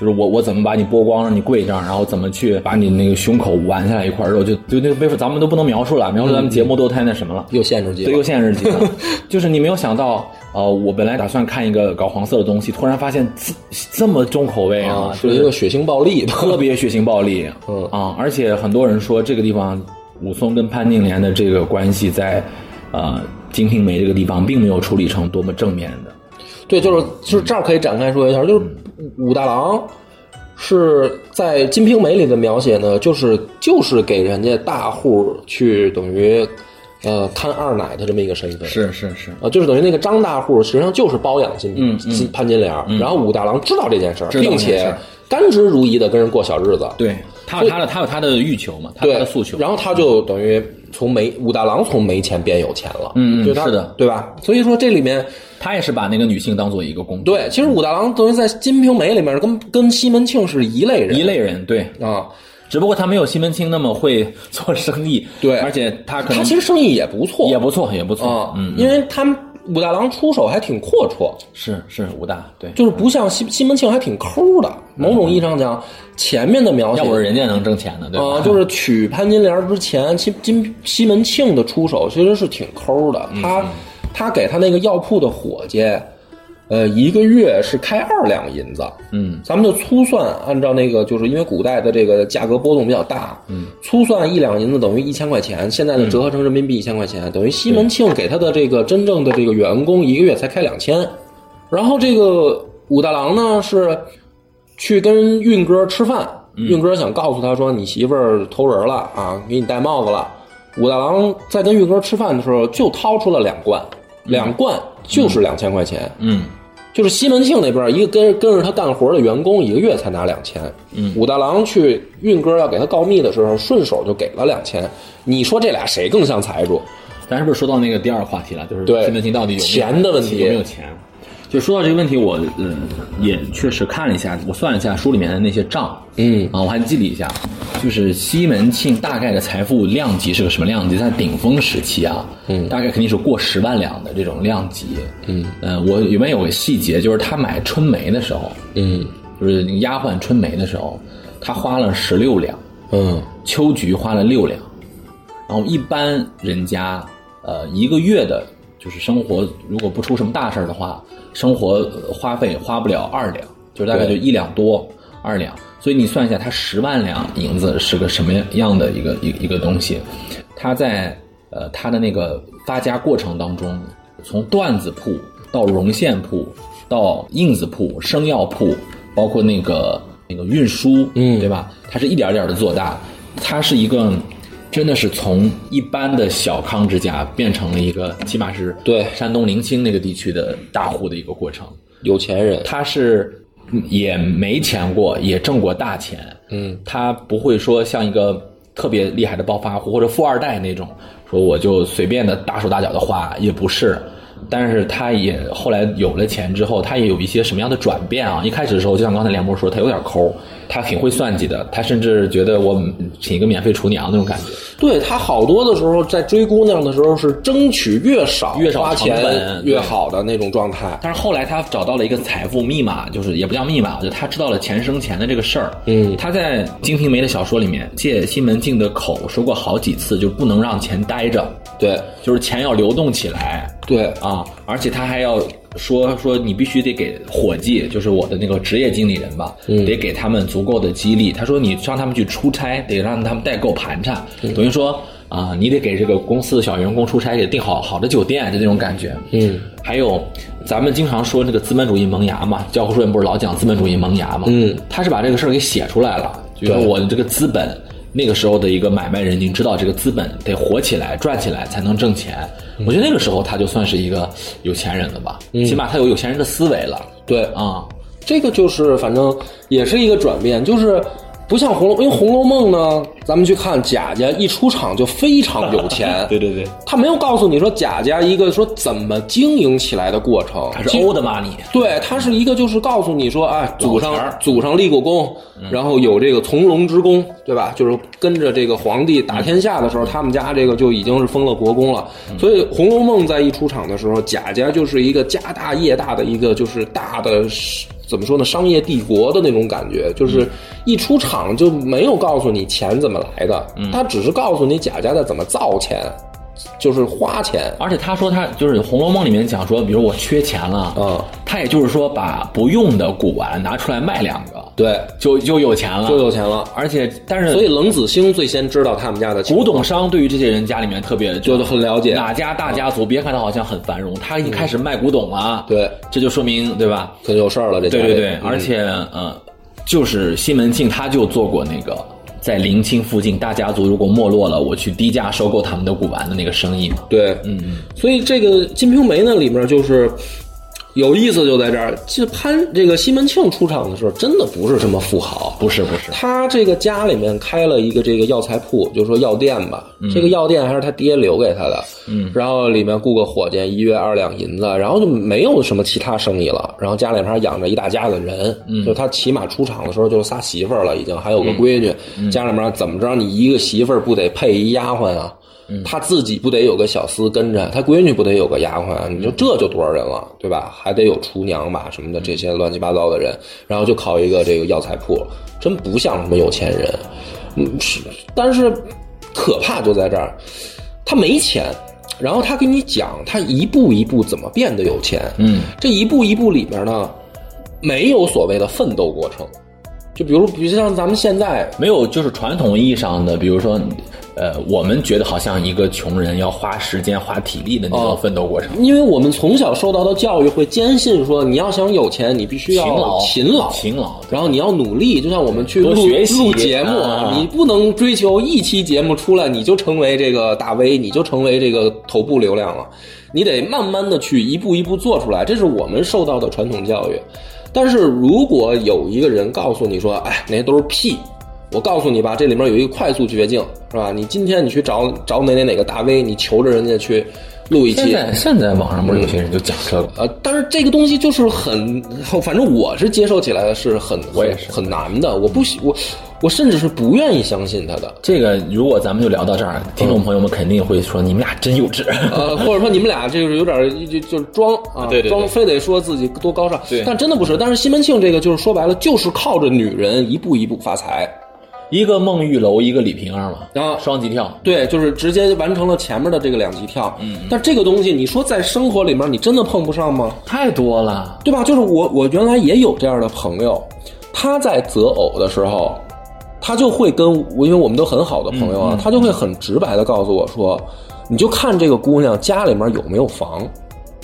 就是我我怎么把你剥光让你跪这儿，然后怎么去把你那个胸口剜下来一块肉，就就那个背负咱们都不能描述了，描述咱们节目都太那什么了。又限制级又限制级了。(laughs) 就是你没有想到，呃，我本来打算看一个搞黄色的东西，突然发现这这么重口味啊，是一个血腥暴力。特别血腥暴力，(laughs) 嗯。啊，而且很多人说这个地方武松跟潘金莲的这个关系在，呃，《金瓶梅》这个地方并没有处理成多么正面的，对，就是就是这儿可以展开说一下，就是武大郎是在《金瓶梅》里的描写呢，就是就是给人家大户去等于呃看二奶的这么一个身份。是是是，啊，就是等于那个张大户实际上就是包养金嗯金潘金莲儿，然后武大郎知道这件事儿，并且甘之如饴的跟人过小日子。对他有他的他有他的欲求嘛，他有他的诉求，然后他就等于从没武大郎从没钱变有钱了，嗯是的。对吧？所以说这里面他也是把那个女性当做一个工具，对，其实武大郎等于在《金瓶梅》里面跟跟西门庆是一类人，一类人，对，啊，只不过他没有西门庆那么会做生意，对而且他可能他其实生意也不错，也不错，也不错啊，嗯，因为他们武大郎出手还挺阔绰，是是武大，对，就是不像西西门庆还挺抠的。某种意义上讲，前面的描写要不是人家能挣钱的，对吧？啊，(laughs) 就是娶潘金莲之前，西金西门庆的出手其实是挺抠的。嗯他他给他那个药铺的伙计，呃，一个月是开二两银子。嗯，咱们就粗算，按照那个，就是因为古代的这个价格波动比较大，嗯，粗算一两银子等于一千块钱，现在的折合成人民币一千块钱，等于西门庆给他的这个真正的这个员工一个月才开两千，然后这个武大郎呢是。去跟运哥吃饭，运哥想告诉他说你媳妇儿偷人了啊，给你戴帽子了。武大郎在跟运哥吃饭的时候就掏出了两罐，两罐就是两千块钱。嗯就是西门庆那边一个跟跟着他干活的员工，一个月才拿两千。嗯，武大郎去运哥要给他告密的时候，顺手就给了两千。你说这俩谁更像财主？咱是不是说到那个第二个话题了？就是对西门庆到底有没有钱的问题有没有钱？就说到这个问题，我嗯也确实看了一下，我算了一下书里面的那些账，嗯啊，我还记了一下，就是西门庆大概的财富量级是个什么量级？在顶峰时期啊，嗯，大概肯定是过十万两的这种量级，嗯，呃，我里面有个细节，就是他买春梅的时候，嗯。就是那个丫鬟春梅的时候，他花了十六两，嗯。秋菊花了六两，然后一般人家呃一个月的，就是生活如果不出什么大事儿的话，生活呃花费花不了二两，就大概就一两多二两，所以你算一下，他十万两银子是个什么样的一个一个一个东西？他在呃他的那个发家过程当中，从缎子铺到绒线铺到印子铺、生药铺，包括那个那个运输，嗯对吧？它是一点点的做大，它是一个真的是从一般的小康之家变成了一个起码是对山东临清那个地区的大户的一个过程。有钱人，他是嗯也没钱过，也挣过大钱，嗯，他不会说像一个特别厉害的暴发户或者富二代那种，说我就随便的大手大脚的花，也不是。但是他也后来有了钱之后，他也有一些什么样的转变啊？一开始的时候，就像刚才梁博说，他有点抠，他挺会算计的，他甚至觉得我请一个免费厨娘那种感觉。对他好多的时候在追姑娘的时候是争取越少越少花钱越好的那种状态。但是后来他找到了一个财富密码，就是也不叫密码，就他知道了钱生钱的这个事儿。嗯他在《金瓶梅》的小说里面借西门庆的口说过好几次，就不能让钱待着，对就是钱要流动起来对，啊！而且他还要说说你必须得给伙计，就是我的那个职业经理人吧，得给他们足够的激励。他说你让他们去出差，得让他们带够盘缠，等于说。啊，你得给这个公司的小员工出差，给订好好的酒店，就那种感觉。嗯，还有咱们经常说这个资本主义萌芽嘛，教科书里不是老讲资本主义萌芽嘛？嗯，他是把这个事儿给写出来了，就是我的这个资本，那个时候的一个买卖人已经知道这个资本得火起来、赚起来才能挣钱。我觉得那个时候他就算是一个有钱人了吧，起码他有有钱人的思维了对，啊。这个就是反正也是一个转变，就是不像红楼，因为《红楼梦》呢，咱们去看贾家一出场就非常有钱，(laughs) 对对对，他没有告诉你说贾家一个说怎么经营起来的过程，他是欧的 money，对，他是一个就是告诉你说，哎，祖上儿祖上立过功，然后有这个从龙之功，对吧？就是跟着这个皇帝打天下的时候，他们家这个就已经是封了国公了。所以《红楼梦》在一出场的时候，贾家就是一个家大业大的一个就是大的怎么说呢，商业帝国的那种感觉，就是一出场就没有告诉你钱怎么来的，他只是告诉你贾家的怎么造钱，就是花钱。而且他说他就是《红楼梦》里面讲说，比如我缺钱了，嗯，他也就是说把不用的古玩拿出来卖两个，对，就就有钱了，就有钱了。而且，但是所以冷子兴最先知道他们家的古董商对于这些人家里面特别就是很了解。哪家大家族，别看他好像很繁荣，他一开始卖古董啊，对，这就说明对吧？可有事儿了，这家对对对，嗯。而且嗯，就是西门庆他就做过那个在临清附近大家族如果没落了，我去低价收购他们的古玩的那个生意嘛。对，嗯嗯，所以这个《金瓶梅》呢里面就是有意思，就在这儿，这潘这个西门庆出场的时候，真的不是什么富豪，不是不是，他这个家里面开了一个这个药材铺，就说药店吧，嗯。这个药店还是他爹留给他的，嗯，然后里面雇个伙计，一月二两银子，然后就没有什么其他生意了，然后家里面还养着一大家子人，嗯，就他起码出场的时候就是仨媳妇儿了，已经还有个闺女，家里面怎么着，你一个媳妇儿不得配一丫鬟啊？他自己不得有个小厮跟着，他闺女不得有个丫鬟啊？你说这就多少人了，对吧？还得有厨娘吧什么的这些乱七八糟的人，然后就靠一个这个药材铺，真不像什么有钱人。嗯，是，但是可怕就在这儿，他没钱，然后他跟你讲他一步一步怎么变得有钱。嗯，这一步一步里面呢，没有所谓的奋斗过程。就比如，比如像咱们现在，没有就是传统意义上的，比如说，呃，我们觉得好像一个穷人要花时间、花体力的那种奋斗过程。因为我们从小受到的教育会坚信说，你要想有钱，你必须要勤劳勤劳，勤劳然后你要努力。就像我们去录学习录节目，啊你不能追求一期节目出来你就成为这个大 V，你就成为这个头部流量了。你得慢慢的去一步一步做出来，这是我们受到的传统教育。但是如果有一个人告诉你说，哎，那些都是屁。我告诉你吧，这里面有一个快速绝境，是吧？你今天你去找找哪哪哪个大 V，你求着人家去录一期，现在现在网上不是有些人就讲这个，呃，但是这个东西就是很，反正我是接受起来的是很，我也是很难的。我不喜我，我甚至是不愿意相信他的。这个如果咱们就聊到这儿，听众朋友们肯定会说你们俩真幼稚。呃，(laughs) 或者说你们俩就是有点就就是装啊，对对对装非得说自己多高尚，对但真的不是。但是西门庆这个就是说白了，就是靠着女人一步一步发财。一个孟玉楼，一个李瓶儿嘛，啊双级跳。对，就是直接完成了前面的这个两级跳。嗯，但这个东西，你说在生活里面，你真的碰不上吗？太多了，对吧？就是我，我原来也有这样的朋友，他在择偶的时候，他就会跟我，因为我们都很好的朋友啊，他就会很直白的告诉我说，你就看这个姑娘家里面有没有房。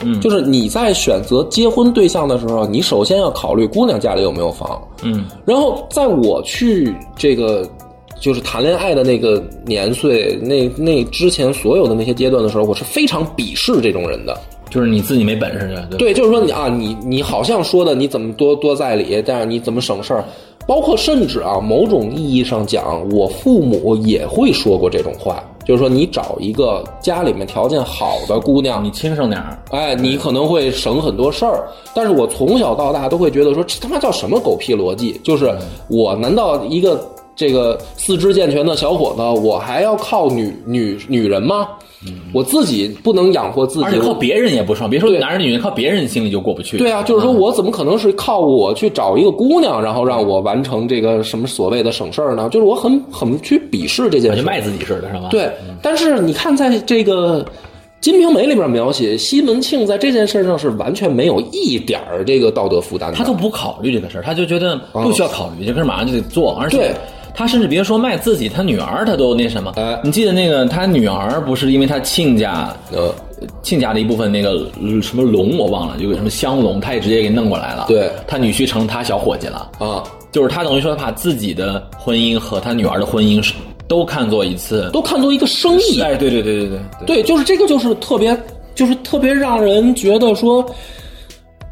嗯就是你在选择结婚对象的时候，你首先要考虑姑娘家里有没有房。嗯，然后在我去这个就是谈恋爱的那个年岁，那那之前所有的那些阶段的时候，我是非常鄙视这种人的。就是你自己没本事对，就是说你啊，你你好像说的你怎么多多在理，但是你怎么省事儿？包括甚至啊，某种意义上讲，我父母也会说过这种话，就是说你找一个家里面条件好的姑娘，你轻省点儿。哎，你可能会省很多事儿，但是我从小到大都会觉得说，这他妈叫什么狗屁逻辑？就是我难道一个这个四肢健全的小伙子，我还要靠女女女人吗？我自己不能养活自己，而且靠别人也不爽，别说对男人女人，靠别人心里就过不去。对啊，就是说我怎么可能是靠我去找一个姑娘，然后让我完成这个什么所谓的省事儿呢？就是我很很去鄙视这件事，就卖自己似的，是吧？，对，但是你看，在这个《金瓶梅》里边描写西门庆在这件事上是完全没有一点儿这个道德负担的。他都不考虑这个事儿，他就觉得不需要考虑，这个事儿马上就得做，而且对。他甚至别说卖自己，他女儿他都那什么。哎你记得那个他女儿不是因为他亲家，呃，亲家的一部分那个呃什么龙我忘了，有个什么香龙，他也直接给弄过来了。对他女婿成他小伙计了，啊，就是他等于说把自己的婚姻和他女儿的婚姻是都看作一次。都看作一个生意。哎，对对对对对对。对，就是这个，就是特别，就是特别让人觉得说，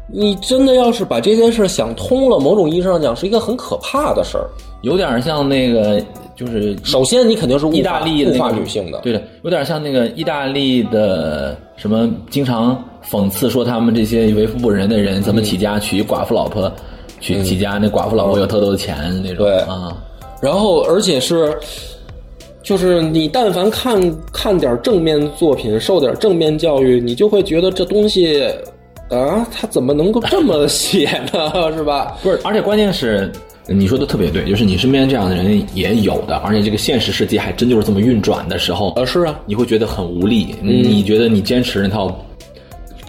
你真的要是把这件事想通了，某种意义上讲是一个很可怕的事儿。有点像那个，就是首先，你肯定是意大利的物化那个女性的，对的，有点像那个意大利的什么，经常讽刺说他们这些为富不仁的人怎么起家娶寡妇老婆，娶起家那寡妇老婆有特多的钱那种，对啊，然后而且是，就是你但凡看看点正面作品，受点正面教育，你就会觉得这东西啊，他怎么能够这么写呢？(laughs) 是吧？不是，而且关键是。你说的特别对，就是你身边这样的人也有的，而且这个现实世界还真就是这么运转的时候，呃，是啊，你会觉得很无力。你觉得你坚持那套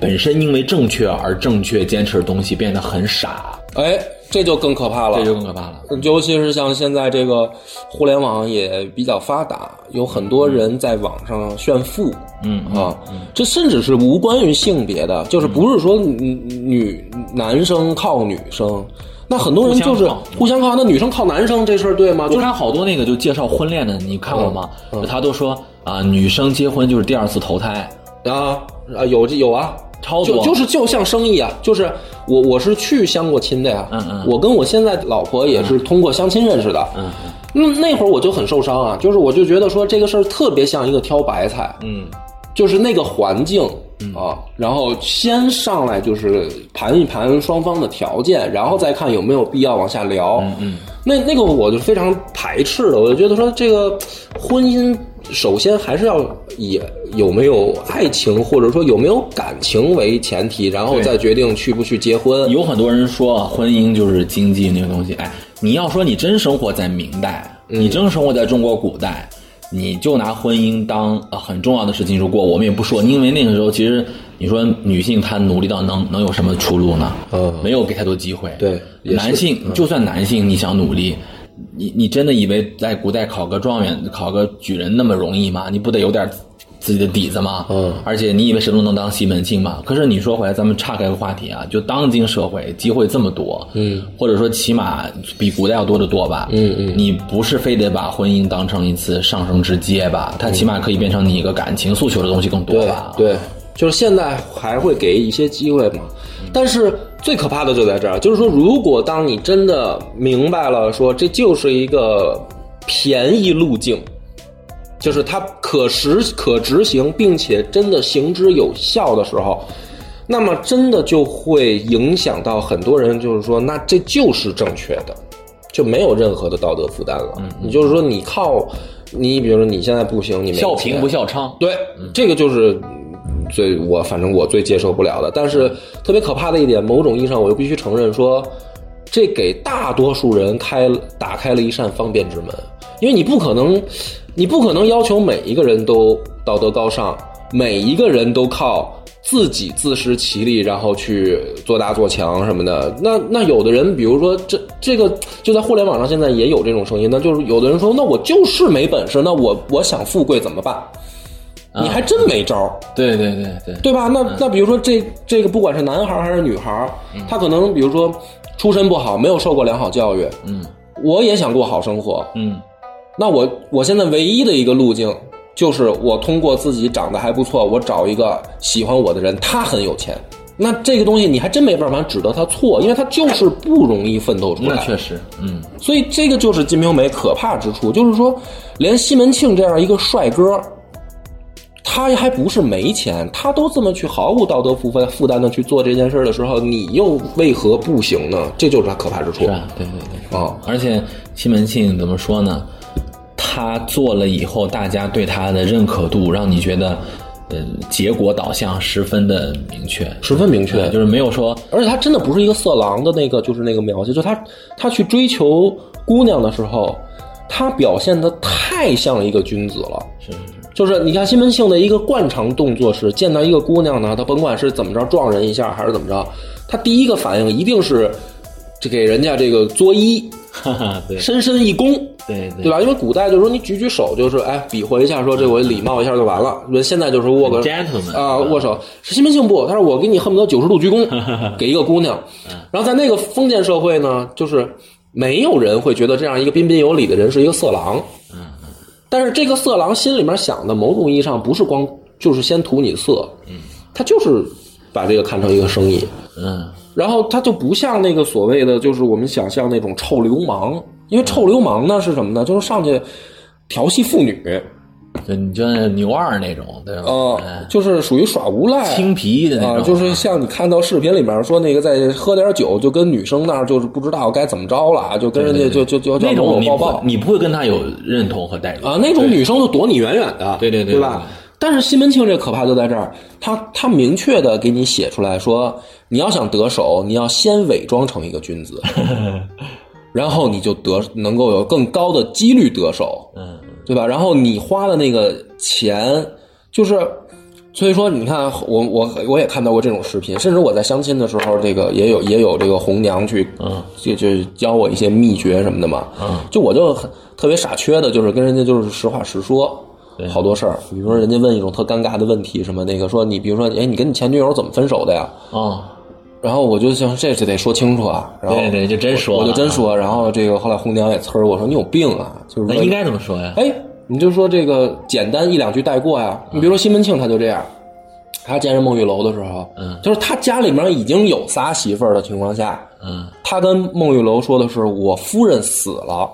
本身因为正确而正确坚持的东西变得很傻，哎，这就更可怕了，这就更可怕了。尤其是像现在这个互联网也比较发达，有很多人在网上炫富，嗯啊，这甚至是无关于性别的，就是不是说女女男生靠女生，那很多人就是互相靠那女生靠男生这事儿对吗？就看好多那个就介绍婚恋的，你看过吗？就他都说啊，女生结婚就是第二次投胎，啊啊有这有啊。超多。就就是就像生意啊，就是我我是去相过亲的呀，嗯嗯。我跟我现在老婆也是通过相亲认识的，嗯。嗯，那会儿我就很受伤啊，就是我就觉得说这个事儿特别像一个挑白菜，嗯，就是那个环境啊，然后先上来就是盘一盘双方的条件，然后再看有没有必要往下聊。嗯嗯，那那个我就非常排斥的，我就觉得说这个婚姻首先还是要以有没有爱情或者说有没有感情为前提，然后再决定去不去结婚。有很多人说啊，婚姻就是经济那个东西。哎，你要说你真生活在明代，你真生活在中国古代，你就拿婚姻当呃很重要的事情，如果我们也不说，因为那个时候其实你说女性她努力到能能有什么出路呢？嗯没有给太多机会。对男性就算男性你想努力，你你真的以为在古代考个状元、考个举人那么容易吗？你不得有点自己的底子嘛？嗯而且你以为谁都能当西门庆嘛？可是你说回来，咱们岔开个话题啊，就当今社会机会这么多，嗯，或者说起码比古代要多得多吧，嗯嗯，你不是非得把婚姻当成一次上升之阶吧？它起码可以变成你一个感情诉求的东西更多对吧？对，就是现在还会给一些机会嘛。但是最可怕的就在这儿，就是说，如果当你真的明白了，说这就是一个便宜路径，就是它可实可执行，并且真的行之有效的时候，那么真的就会影响到很多人，就是说，那这就是正确的，就没有任何的道德负担了。你就是说，你靠你，比如说你现在不行，你没笑钱贫不笑娼，对，这个就是最我反正我最接受不了的。但是特别可怕的一点，某种意义上我又必须承认说，这给大多数人开打开了一扇方便之门，因为你不可能，你不可能要求每一个人都道德高尚，每一个人都靠。自己自食其力，然后去做大做强什么的。那那有的人，比如说这这个，就在互联网上现在也有这种声音，那就是有的人说，那我就是没本事，那我我想富贵怎么办？你还真没招儿。对对对对，对吧？那那比如说这这个不管是男孩儿还是女孩儿，他可能比如说出身不好，没有受过良好教育，嗯我也想过好生活，嗯那我我现在唯一的一个路径就是我通过自己长得还不错，我找一个喜欢我的人，他很有钱。那这个东西你还真没办法指责他错，因为他就是不容易奋斗出来。那确实，嗯所以这个就是《金瓶梅》可怕之处，就是说，连西门庆这样一个帅哥，他还不是没钱，他都这么去毫无道德负担负担的去做这件事儿的时候，你又为何不行呢？这就是他可怕之处是啊，对对对。哦！而且西门庆怎么说呢？他做了以后，大家对他的认可度，让你觉得，呃，结果导向十分的明确，十分明确，就是没有说，而且他真的不是一个色狼的那个，就是那个描写，就他他去追求姑娘的时候，他表现的太像一个君子了。是是是，就是你看西门庆的一个惯常动作是见到一个姑娘呢，他甭管是怎么着撞人一下还是怎么着，他第一个反应一定是这给人家这个作揖，哈哈，对。深深一躬，对对吧？因为古代就是说你举举手就是哎比划一下，说这我礼貌一下就完了。现在就是握个 Gentleman 啊握手。是西门庆不，他说我给你恨不得九十度鞠躬，(laughs) 给一个姑娘。然后在那个封建社会呢，就是没有人会觉得这样一个彬彬有礼的人是一个色狼。但是这个色狼心里面想的，某种意义上不是光就是先图你色，他就是把这个看成一个生意。嗯，然后他就不像那个所谓的，就是我们想象那种臭流氓，因为臭流氓呢是什么呢？就是上去调戏妇女，就你就像牛二那种，对吧？呃哎，就是属于耍无赖。青皮的那啊，种，就是像你看到视频里面说那个在喝点酒，就跟女生那儿就是不知道该怎么着了，就跟人家就就就就那搂种抱抱你不会跟他有认同和代入啊，那种女生就躲你远远的，对对对对吧？但是西门庆这可怕就在这儿，他他明确的给你写出来说，你要想得手，你要先伪装成一个君子，(laughs) 然后你就得能够有更高的几率得手，嗯，对吧？然后你花的那个钱，就是，所以说你看，我我我也看到过这种视频，甚至我在相亲的时候，这个也有也有这个红娘去，嗯，就就教我一些秘诀什么的嘛，嗯，就我就很特别傻缺的，就是跟人家就是实话实说。对好多事儿，比如说人家问一种特尴尬的问题，什么那个说你，比如说，哎，你跟你前女友怎么分手的呀？哦，然后我就想，这这得说清楚啊。然后对对就真说我就真说。然后这个后来红娘也呲儿我说你有病啊，就是说那应该怎么说呀？哎，你就说这个简单一两句带过呀。你比如说西门庆他就这样，他见着孟玉楼的时候，嗯，就是他家里面已经有仨媳妇儿的情况下，嗯，他跟孟玉楼说的是我夫人死了。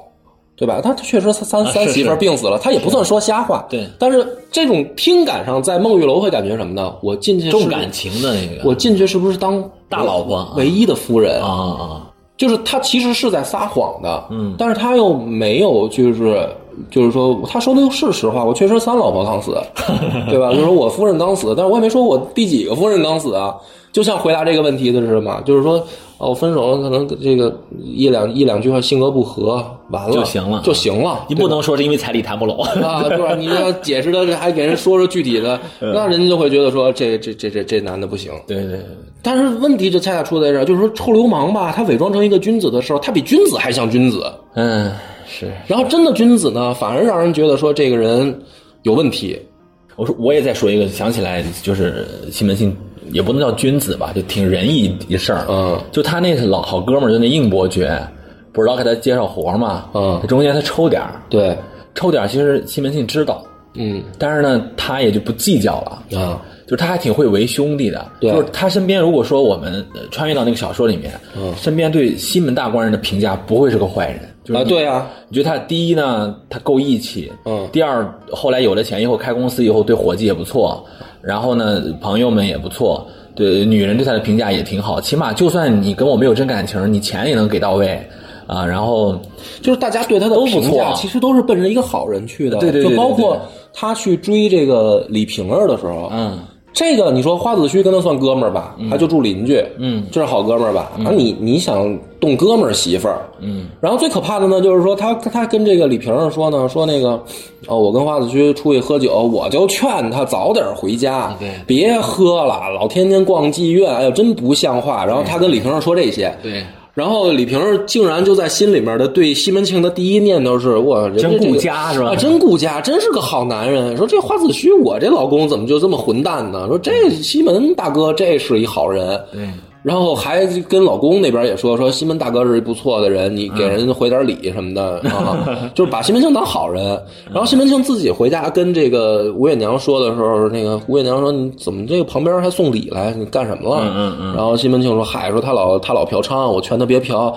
对吧？他他确实三三是媳妇儿病死了，他也不算说瞎话。对但是这种听感上，在孟玉楼会感觉什么呢？我进去是重感情的那个，我进去是不是当大老婆啊唯一的夫人啊啊，就是他其实是在撒谎的，嗯但是他又没有就是就是说他说的又是实话，我确实三老婆刚死，(laughs) 对吧？就是说我夫人刚死，但是我也没说我第几个夫人刚死啊。就像回答这个问题的是什么？就是说，哦，分手了，可能这个一两一两句话性格不合，完了就行了就行了。你不能说是因为彩礼谈不拢。啊，(laughs) 对吧？你要解释的还给人说说具体的，(laughs) 那人家就会觉得说这这这这这男的不行。对对对，但是问题就恰恰出在这儿，就是说臭流氓吧，他伪装成一个君子的时候，他比君子还像君子。嗯，是。然后真的君子呢，反而让人觉得说这个人有问题。我说我也再说一个，想起来就是西门庆，也不能叫君子吧，就挺仁义一事儿。嗯，就他那老好哥们儿，就那应伯爵，不是老给他介绍活嘛？嗯中间他抽点儿，对，抽点儿，其实西门庆知道，嗯但是呢，他也就不计较了。啊，就是他还挺会为兄弟的，对就是他身边如果说我们呃穿越到那个小说里面，嗯身边对西门大官人的评价不会是个坏人，就是啊，对啊，你觉得他第一呢，他够义气，嗯。第二后来有了钱以后开公司以后对伙计也不错，然后呢朋友们也不错，对女人对他的评价也挺好，起码就算你跟我没有真感情，你钱也能给到位啊，然后就是大家对他的评价，错。其实都是奔着一个好人去的。对对对对。就包括他去追这个李瓶儿的时候，嗯这个你说花子虚跟他算哥们儿吧，他就住邻居，嗯，这是好哥们儿吧？啊，你你想动哥们儿媳妇儿，嗯，然后最可怕的呢，就是说他他跟这个李萍儿说呢，说那个哦，我跟花子虚出去喝酒，我就劝他早点回家，对。别喝了，老天天逛妓院，哎呦，真不像话。然后他跟李萍儿说这些，对，然后李瓶儿竟然就在心里面的对西门庆的第一念头是：哇真顾家是吧啊，真顾家，真是个好男人。说这花子虚，我这老公怎么就这么混蛋呢？说这西门大哥，这是一好人。对，然后还跟老公那边也说说西门大哥是一不错的人，你给人回点礼什么的、啊，就是把西门庆当好人。然后西门庆自己回家跟这个吴月娘说的时候，那个吴月娘说你怎么这个旁边还送礼来？你干什么了？嗯嗯嗯然后西门庆说嗨，说他老他老嫖娼，我劝他别嫖。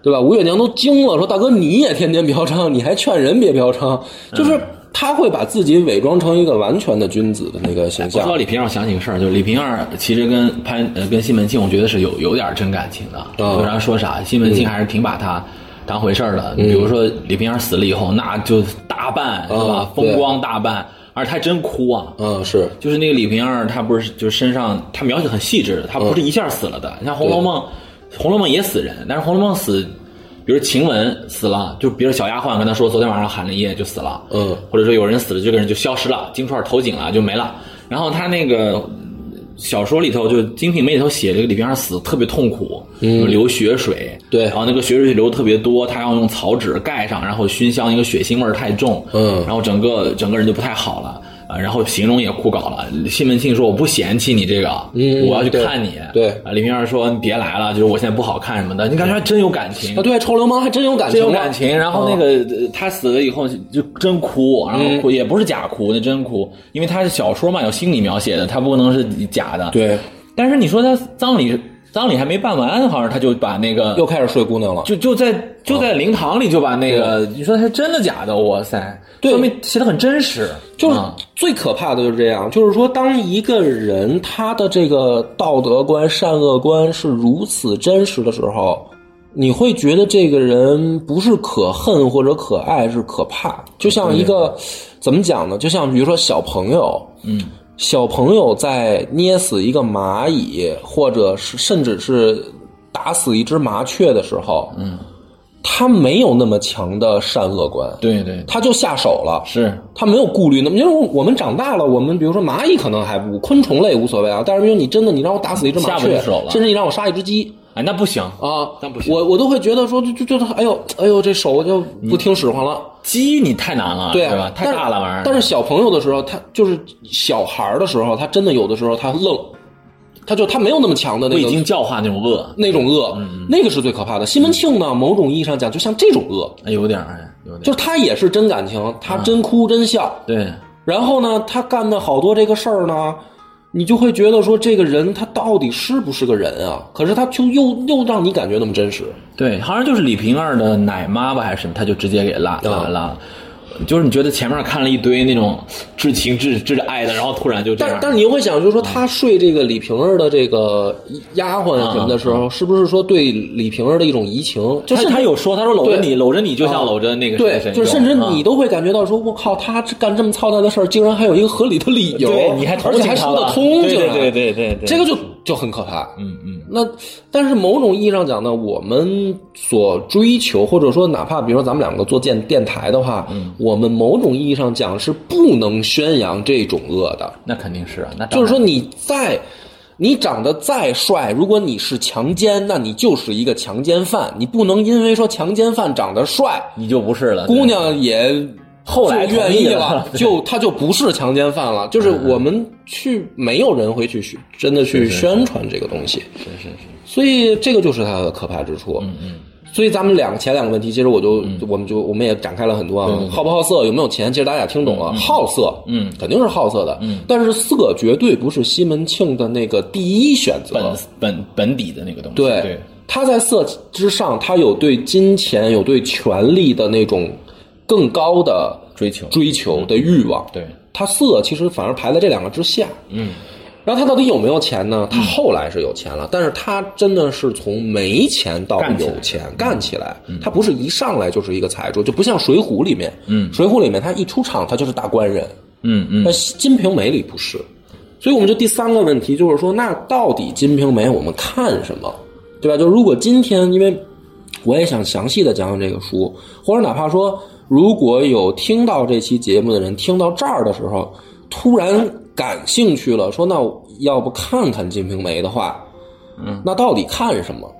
对吧？吴月娘都惊了，说：“大哥，你也天天嫖娼，你还劝人别嫖娼？就是他会把自己伪装成一个完全的君子的那个形说象到李瓶儿，我想起个事儿，就是李瓶儿其实跟潘呃跟西门庆，我觉得是有有点真感情的。嗯有啥说啥，西门庆还是挺把他当回事儿的。比如说李瓶儿死了以后，那就大办是吧风光大办，而且他还真哭啊。嗯，是就是那个李瓶儿，他不是就是身上，他描写很细致，他不是一下死了的。你像《红楼梦》，《红楼梦》也死人，但是《红楼梦》死，比如晴雯死了，就比如小丫鬟跟他说昨天晚上喊了一夜就死了，嗯，或者说有人死了，这个人就消失了，金钏投井了就没了。然后他那个小说里头，就《金瓶梅》里头写这个李瓶儿死特别痛苦，嗯，流血水，对然后那个血水流特别多，他要用草纸盖上，然后熏香，一个血腥味儿太重，嗯然后整个整个人就不太好了。啊，然后形容也枯槁了。西门庆说：“我不嫌弃你这个，嗯我要去看你。”对啊，李瓶儿说：“你别来了，就是我现在不好看什么的。”你感觉还真有感情啊，，对，臭流氓还真有感情真，有感情。然后那个、呃他死了以后就真哭，然后哭、也不是假哭，那真哭，因为他是小说嘛，有心理描写的，他不能是假的。，对，但是你说他葬礼葬礼还没办完，好像他就把那个又开始睡姑娘了。就就在就在灵堂里就把那个，你说他是真的假的？哇塞，对说明写的很真实，就是啊最可怕的就是这样，就是说，当一个人他的这个道德观、善恶观是如此真实的时候，你会觉得这个人不是可恨或者可爱，是可怕。就像一个怎么讲呢？就像比如说小朋友，嗯，小朋友在捏死一个蚂蚁，或者是甚至是打死一只麻雀的时候，嗯，他没有那么强的善恶观，对对他就下手了。是，他没有顾虑那么，因为我们长大了，我们比如说蚂蚁可能还不，昆虫类无所谓啊。但是比如你真的你让我打死一只麻雀甚至你让我杀一只鸡哎，那不行，啊那不，行我我都会觉得说，就就就哎呦哎呦，这手就不听使唤了。鸡你太难了，对对吧？太大了玩意儿。但是小朋友的时候，他就是小孩儿的时候，他真的有的时候他愣，他就他没有那么强的那未个经教化那种恶，那种恶，那个是最可怕的。西门庆呢，某种意义上讲，就像这种恶，哎有点有点儿。就是他也是真感情，他真哭真笑。对，然后呢，他干的好多这个事儿呢，你就会觉得说，这个人他到底是不是个人啊？可是他就又又让你感觉那么真实。对，好像就是李瓶儿的奶妈吧，还是什么，他就直接给拉拉拉了。就是你觉得前面看了一堆那种至情至至爱的，然后突然就这样。但但是你又会想，就是说他睡这个李瓶儿的这个丫鬟什么的时候，是不是说对李瓶儿的一种移情？就他是他有说，他说搂着你，搂着你就像搂着那个谁就是甚至啊你都会感觉到说，我靠，他干这么操蛋的事儿，竟然还有一个合理的理由，对你还同而且还说得通，对对对对对。这个就就很可怕。嗯嗯那但是某种意义上讲呢，我们所追求，或者说哪怕比如说咱们两个做电电台的话，嗯我们某种意义上讲是不能宣扬这种恶的。那肯定是啊，那就是说你再你长得再帅，如果你是强奸，那你就是一个强奸犯。你不能因为说强奸犯长得帅，你就不是了，姑娘也后来就愿意了。了，就他就不是强奸犯了。(laughs) 就是我们去，没有人会去真的去宣传这个东西，是是是，所以这个就是他的可怕之处。嗯嗯。所以咱们两个前两个问题，其实我就、我们就我们也展开了很多啊，好不好色，有没有钱，其实大家也听懂了，好色，嗯，肯定是好色的，嗯，但是色绝对不是西门庆的那个第一选择，本本本底的那个东西，对，他在色之上，他有对金钱、有对权力的那种更高的追求追求。的欲望。对，他色其实反而排在这两个之下。嗯，然后他到底有没有钱呢？他后来是有钱了，但是他真的是从没钱到有钱干起来。他不是一上来就是一个财主，就不像《水浒》里面，嗯，《水浒》里面他一出场他就是大官人，嗯嗯。那《金瓶梅》里不是，所以我们就第三个问题就是说，那到底《金瓶梅》我们看什么，对吧？就如果今天，因为我也想详细的讲讲这个书，或者哪怕说，如果有听到这期节目的人听到这儿的时候，突然感兴趣了，说那要不看看《金瓶梅》的话，嗯，那到底看什么？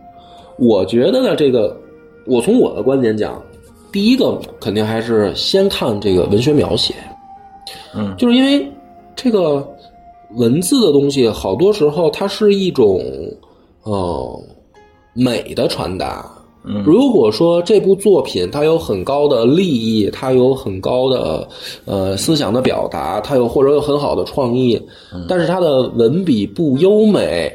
我觉得呢，这个我从我的观点讲，第一个肯定还是先看这个文学描写，嗯，就是因为这个文字的东西，好多时候它是一种呃美的传达。嗯如果说这部作品它有很高的立意，它有很高的呃思想的表达，它有或者有很好的创意，但是它的文笔不优美，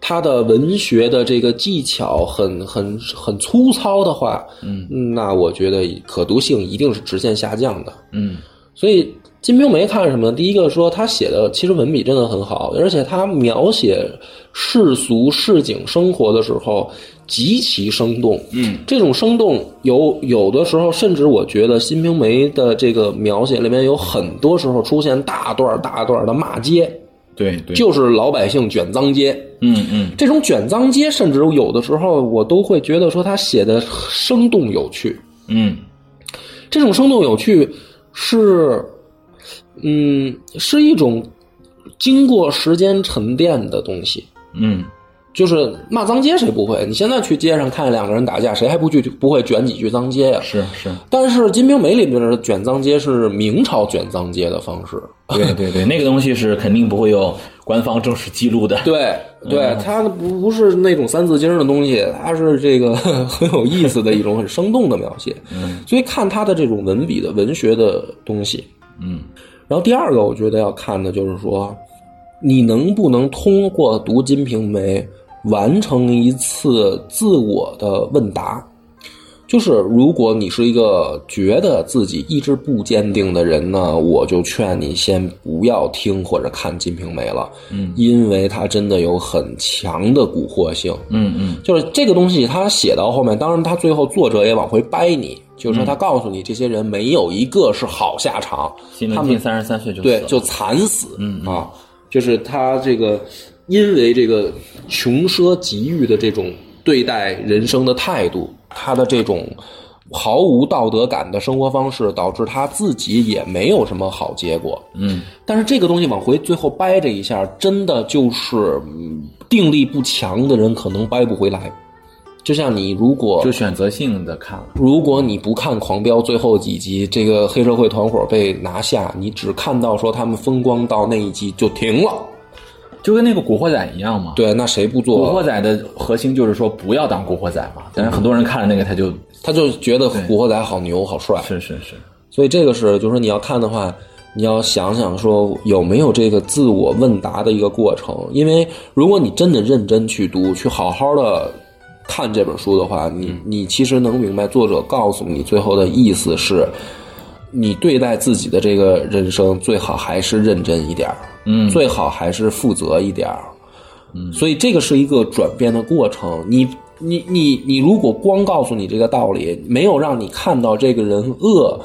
它的文学的这个技巧很很很粗糙的话，嗯，那我觉得可读性一定是直线下降的。嗯所以《金瓶梅》看什么呢？第一个说他写的其实文笔真的很好，而且他描写世俗市井生活的时候极其生动。嗯，这种生动有有的时候，甚至我觉得《金瓶梅》的这个描写里面有很多时候出现大段大段的骂街，对对，就是老百姓卷脏街。嗯嗯这种卷脏街，甚至有的时候我都会觉得说他写的生动有趣。嗯这种生动有趣是，嗯，是一种经过时间沉淀的东西。嗯就是骂脏街谁不会？你现在去街上看两个人打架，谁还不去不会卷几句脏街呀、是是，但是《金瓶梅》里面的卷脏街是明朝卷脏街的方式。对对对，那个东西是肯定不会有官方正式记录的。对对，它不不是那种三字经的东西，它是这个 (laughs) 很有意思的一种很生动的描写。嗯，(laughs) 所以看它的这种文笔的文学的东西。嗯然后第二个，我觉得要看的就是说，你能不能通过读《金瓶梅》完成一次自我的问答。就是如果你是一个觉得自己意志不坚定的人呢，我就劝你先不要听或者看《金瓶梅》了，嗯，因为它真的有很强的蛊惑性。嗯嗯。就是这个东西，他写到后面，当然他最后作者也往回掰你，就是说他告诉你，这些人没有一个是好下场，西门庆三十三岁就，对就惨死，嗯。啊，就是他这个因为这个穷奢极欲的这种对待人生的态度，他的这种毫无道德感的生活方式，导致他自己也没有什么好结果。嗯但是这个东西往回最后掰这一下，真的就是嗯定力不强的人可能掰不回来。就像你如果就选择性的看了。如果你不看《狂飙》最后几集，这个黑社会团伙被拿下，你只看到说他们风光到那一集就停了。就跟那个《古惑仔》一样嘛。对，那谁不做古惑做？仔的核心就是说不要当古惑仔嘛，但是很多人看了那个他就他就觉得古惑仔好牛好帅。是是是，所以这个是，就是说你要看的话，你要想想说有没有这个自我问答的一个过程。因为如果你真的认真去读，去好好的看这本书的话，你你其实能明白作者告诉你最后的意思是，你对待自己的这个人生，最好还是认真一点儿嗯。最好还是负责一点儿。嗯，所以这个是一个转变的过程。你你你你如果光告诉你这个道理，没有让你看到这个人恶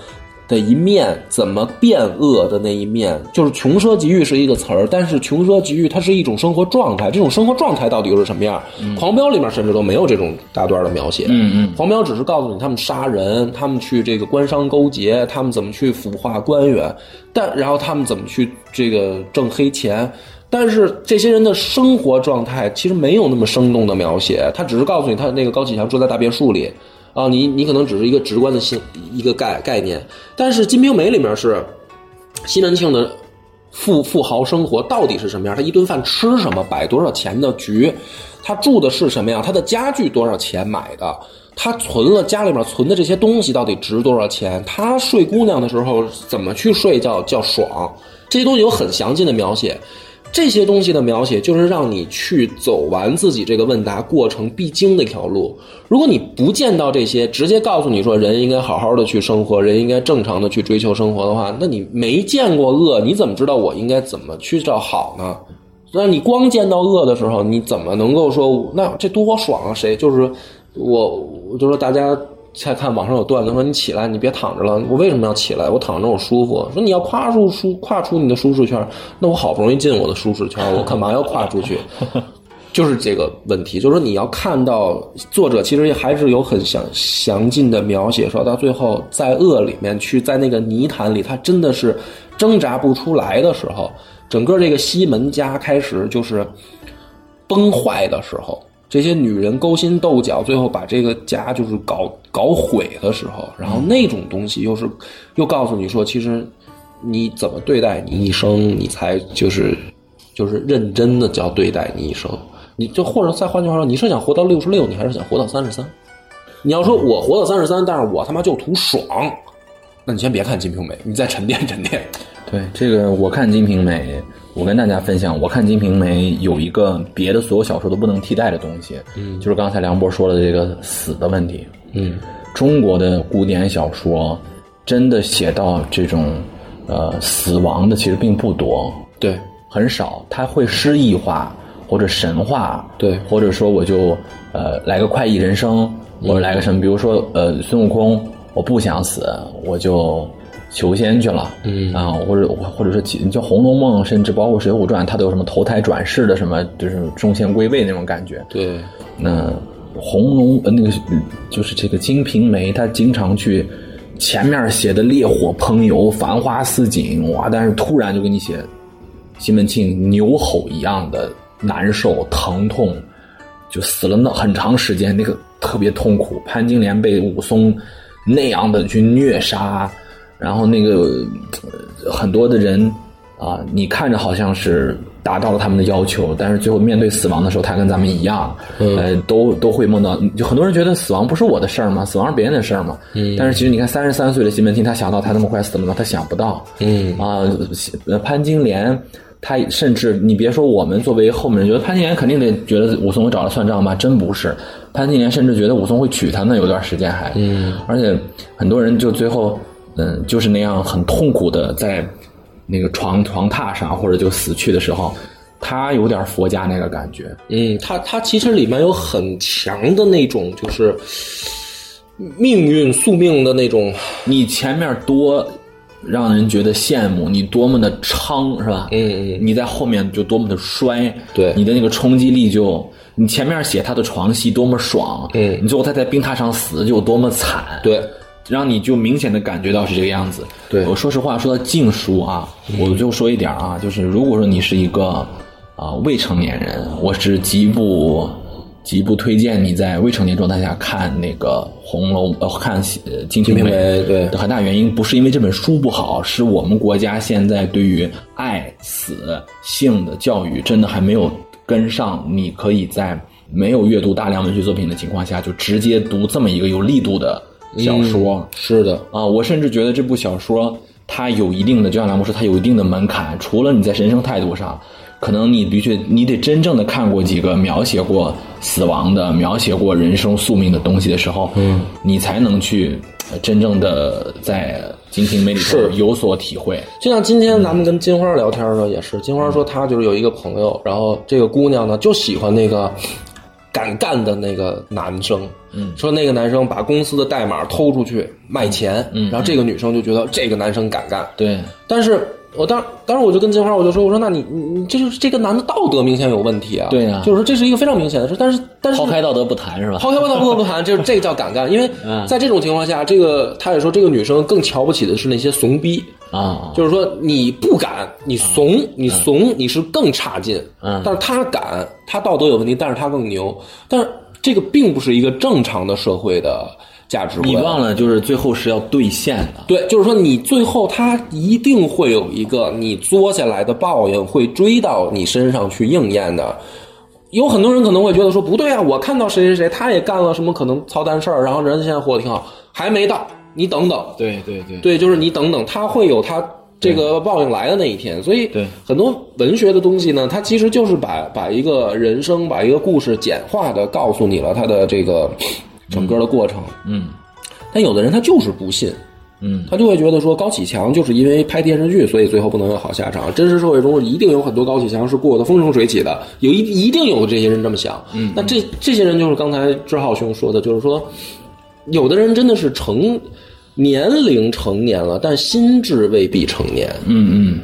的一面，怎么变恶的那一面，就是穷奢极欲是一个词儿，但是穷奢极欲它是一种生活状态，这种生活状态到底又是什么样？狂飙里面甚至都没有这种大段的描写。嗯嗯，狂飙只是告诉你他们杀人，他们去这个官商勾结，他们怎么去腐化官员，但然后他们怎么去这个挣黑钱。但是这些人的生活状态其实没有那么生动的描写，他只是告诉你他那个高启强住在大别墅里啊，你你可能只是一个直观的信一个概概念。但是《金瓶梅》里面是西门庆的富富豪生活到底是什么样？他一顿饭吃什么？摆多少钱的局？他住的是什么样？他的家具多少钱买的？他存了家里面存的这些东西到底值多少钱？他睡姑娘的时候怎么去睡觉叫爽？这些东西有很详尽的描写。这些东西的描写，就是让你去走完自己这个问答过程必经的一条路。如果你不见到这些，直接告诉你说人应该好好的去生活，人应该正常的去追求生活的话，那你没见过恶，你怎么知道我应该怎么去找好呢？那你光见到恶的时候，你怎么能够说那这多爽啊？谁就是我，我就说大家再看网上有段子说你起来，你别躺着了。我为什么要起来？我躺着我舒服。说你要跨出舒跨出你的舒适圈，那我好不容易进我的舒适圈，我干嘛要跨出去？(laughs) 就是这个问题，就是说你要看到作者其实还是有很详详尽的描写，说到最后在恶里面去，在那个泥潭里，他真的是挣扎不出来的时候，整个这个西门家开始就是崩坏的时候，这些女人勾心斗角，最后把这个家就是搞搞毁的时候，然后那种东西又是又告诉你说，其实你怎么对待你一生，你才就是就是认真的叫对待你一生。你就或者再换句话说，你是想活到六十六，你还是想活到三十三？你要说我活到三十三，但是我他妈就图爽，那你先别看《金瓶梅》，你再沉淀沉淀。对这个，我看《金瓶梅》，我跟大家分享，我看《金瓶梅》有一个别的所有小说都不能替代的东西，嗯，就是刚才梁博说的这个死的问题。嗯，中国的古典小说真的写到这种呃死亡的其实并不多，对很少，它会诗意化或者神话，对或者说我就呃来个快意人生，或者来个什么，比如说呃孙悟空，我不想死，我就求仙去了，嗯啊，或者或者说其叫《红楼梦》，甚至包括《水浒传》，它都有什么投胎转世的什么，就是众仙归位那种感觉。对，那红楼呃那个就是这个《金瓶梅》，它经常去前面写的烈火烹油、繁花似锦，哇，但是突然就给你写西门庆牛吼一样的难受、疼痛，就死了那很长时间，那个特别痛苦。潘金莲被武松那样的去虐杀，然后那个、呃很多的人啊，你看着好像是达到了他们的要求，但是最后面对死亡的时候，他跟咱们一样，呃，都都会梦到。就很多人觉得死亡不是我的事儿吗？死亡是别人的事儿吗？嗯。但是其实你看，三十三岁的西门庆，他想到他那么快死了吗？他想不到。嗯啊，呃潘金莲。他甚至你别说我们作为后面人，觉得潘金莲肯定得觉得武松会找他算账吧？真不是，潘金莲甚至觉得武松会娶她呢，有段时间还，嗯，而且很多人就最后，嗯，就是那样很痛苦的在那个床床榻上或者就死去的时候，他有点佛家那个感觉，嗯，他他其实里面有很强的那种就是命运宿命的那种，你前面多让人觉得羡慕，你多么的昌是吧？嗯嗯，你在后面就多么的衰，对你的那个冲击力就，你前面写他的床戏多么爽，嗯你最后他在冰榻上死就有多么惨，，对，让你就明显的感觉到是这个样子。对我说实话，说到禁书啊，我就说一点啊，就是如果说你是一个啊、未成年人，我是极不极不推荐你在未成年状态下看那个《红楼》呃看呃《金瓶梅对的很大原因不是因为这本书不好，是我们国家现在对于爱、死、性的教育真的还没有跟上。你可以在没有阅读大量文学作品的情况下，就直接读这么一个有力度的小说。是的，啊，我甚至觉得这部小说它有一定的，就像梁博说，它有一定的门槛。除了你在人生态度上，可能你的确你得真正的看过几个描写过死亡的、描写过人生宿命的东西的时候，嗯，你才能去呃真正的在《金瓶梅》里头是有所体会。就像今天咱们跟金花聊天的时候也是，金花说她就是有一个朋友，然后这个姑娘呢就喜欢那个敢干的那个男生，嗯，说那个男生把公司的代码偷出去卖钱，嗯，然后这个女生就觉得这个男生敢干，对，但是我当当时我就跟金花我就说，我说那你你你这就是这个男的道德明显有问题啊，对呀就是说这是一个非常明显的事，但是但是抛开道德不谈是吧？抛开道德不谈，(laughs) 就是这个叫敢干，因为嗯。在这种情况下，这个他也说这个女生更瞧不起的是那些怂逼。啊，就是说你不敢，你怂，你怂，你是更差劲。嗯但是他敢，他道德有问题，但是他更牛。但是这个并不是一个正常的社会的价值观。你忘了，就是最后是要兑现的。对，就是说你最后他一定会有一个你作下来的报应会追到你身上去应验的。有很多人可能会觉得说不对啊，我看到谁谁谁他也干了什么可能操蛋事儿，然后人家现在活得挺好，还没到，你等等。对对对对，就是你等等，他会有他这个报应来的那一天。所以，对很多文学的东西呢，它其实就是把把一个人生、把一个故事简化的告诉你了他的这个整个的过程。嗯但有的人他就是不信，嗯，他就会觉得说高启强就是因为拍电视剧，所以最后不能有好下场。真实社会中一定有很多高启强是过得风生水起的，有一一定有这些人这么想。嗯，那这这些人就是刚才志浩兄说的，就是说，有的人真的是成年龄成年了，但心智未必成年。嗯嗯，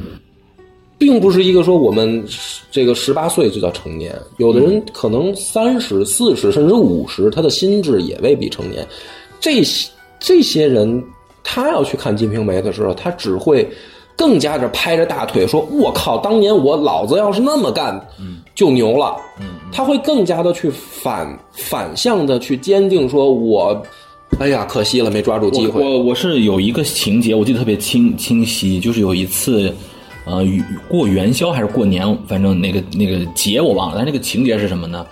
并不是一个说我们这个十八岁就叫成年，有的人可能三十四十甚至五十，他的心智也未必成年。这些这些人，他要去看《金瓶梅》的时候，他只会更加的拍着大腿说：“我靠，当年我老子要是那么干，就牛了。”他会更加的去反反向的去坚定说：“我，哎呀，可惜了，没抓住机会。”我我我是有一个情节，我记得特别清清晰，就是有一次，呃，与过元宵还是过年，反正那个那个节我忘了，但那个情节是什么呢？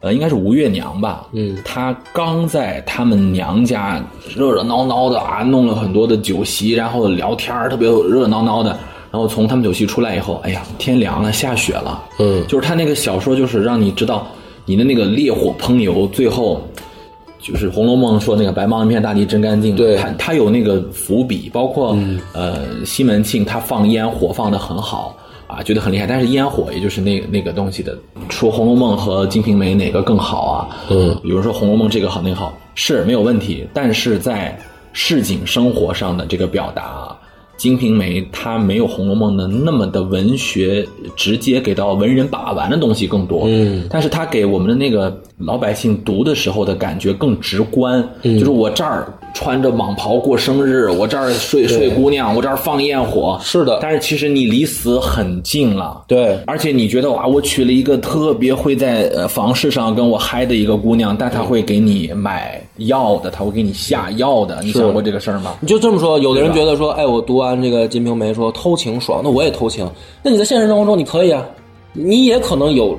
呃，应该是吴月娘吧，嗯，她刚在他们娘家热热闹闹的啊，弄了很多的酒席，然后聊天儿特别热热闹闹的，然后从他们酒席出来以后，哎呀，天凉了，下雪了，嗯就是他那个小说，就是让你知道你的那个烈火烹油，最后就是《红楼梦》说那个白茫一片，大地真干净。对它它有那个伏笔，包括、呃西门庆他放烟火放的很好啊，觉得很厉害。但是烟火也就是那那个东西的，说《红楼梦》和《金瓶梅》哪个更好啊？嗯，比如说《红楼梦》这个好那个好是没有问题，但是在市井生活上的这个表达啊。《金瓶梅》它没有《红楼梦》的那么的文学，直接给到文人把玩的东西更多。嗯，但是它给我们的那个老百姓读的时候的感觉更直观。嗯，就是我这儿穿着蟒袍过生日，我这儿睡睡姑娘，我这儿放焰火。是的但是其实你离死很近了。对而且你觉得哇，我娶了一个特别会在呃房事上跟我嗨的一个姑娘，但她会给你买药的，她会给你下药的。你想过这个事儿吗？你就这么说，有的人觉得说，哎，我读完这个《金瓶梅》说偷情爽，那我也偷情。那你在现实生活中你可以啊，你也可能有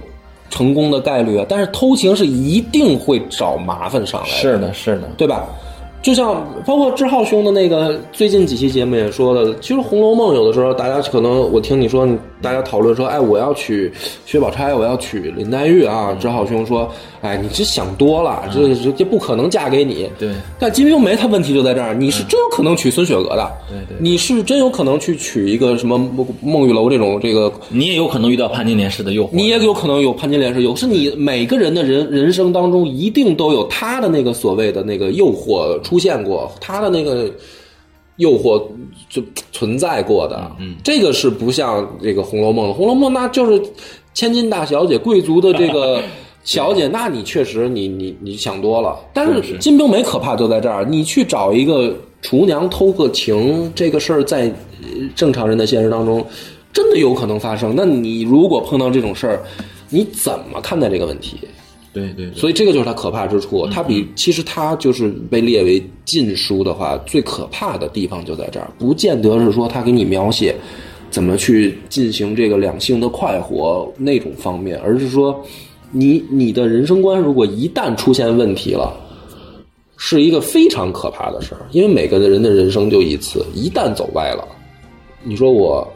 成功的概率啊，但是偷情是一定会找麻烦上来的，是的，是的。对吧？就像包括志浩兄的那个最近几期节目也说了，其实《红楼梦》有的时候大家可能我听你说，大家讨论说，哎，我要娶薛宝钗，我要娶林黛玉啊。志浩兄说，哎，你这想多了，这这这不可能嫁给你。对但金瓶梅它问题就在这儿，你是真有可能娶孙雪娥的，对对你是真有可能去娶一个什么孟孟玉楼这种这个你也有可能遇到潘金莲式的诱惑。你也有可能有潘金莲是有，是你每个人的人人生当中一定都有他的那个所谓的那个诱惑出现过，他的那个诱惑就存在过的。嗯，这个是不像这个《红楼梦》，《红楼梦》那就是千金大小姐、贵族的这个 (laughs) 小姐，那你确实你你你想多了。但是是《金瓶梅》可怕就在这儿，你去找一个厨娘偷个情，这个事儿在呃正常人的现实当中真的有可能发生。那你如果碰到这种事儿，你怎么看待这个问题？对对对，所以这个就是它可怕之处。它比其实它就是被列为禁书的话，最可怕的地方就在这儿，不见得是说它给你描写怎么去进行这个两性的快活那种方面，而是说你你的人生观如果一旦出现问题了。是一个非常可怕的事儿，因为每个人的人生就一次，一旦走歪了，你说我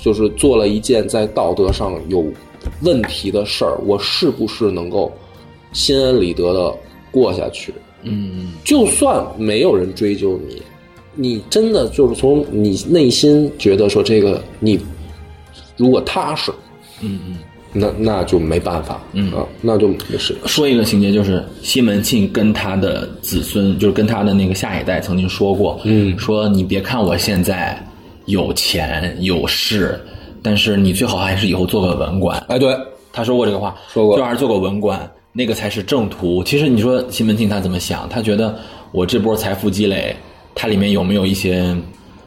就是做了一件在道德上有问题的事儿，我是不是能够心安理得的过下去？嗯，就算没有人追究你，你真的就是从你内心觉得说这个你如果踏实，嗯嗯，那那就没办法，嗯啊，那就没事。说一个情节，就是西门庆跟他的子孙，就是跟他的那个下一代曾经说过，嗯，说你别看我现在有钱有势，但是你最好还是以后做个文官。哎，对，他说过这个话，说过最好还是做个文官，那个才是正途。其实你说西门庆他怎么想？他觉得我这波财富积累，它里面有没有一些，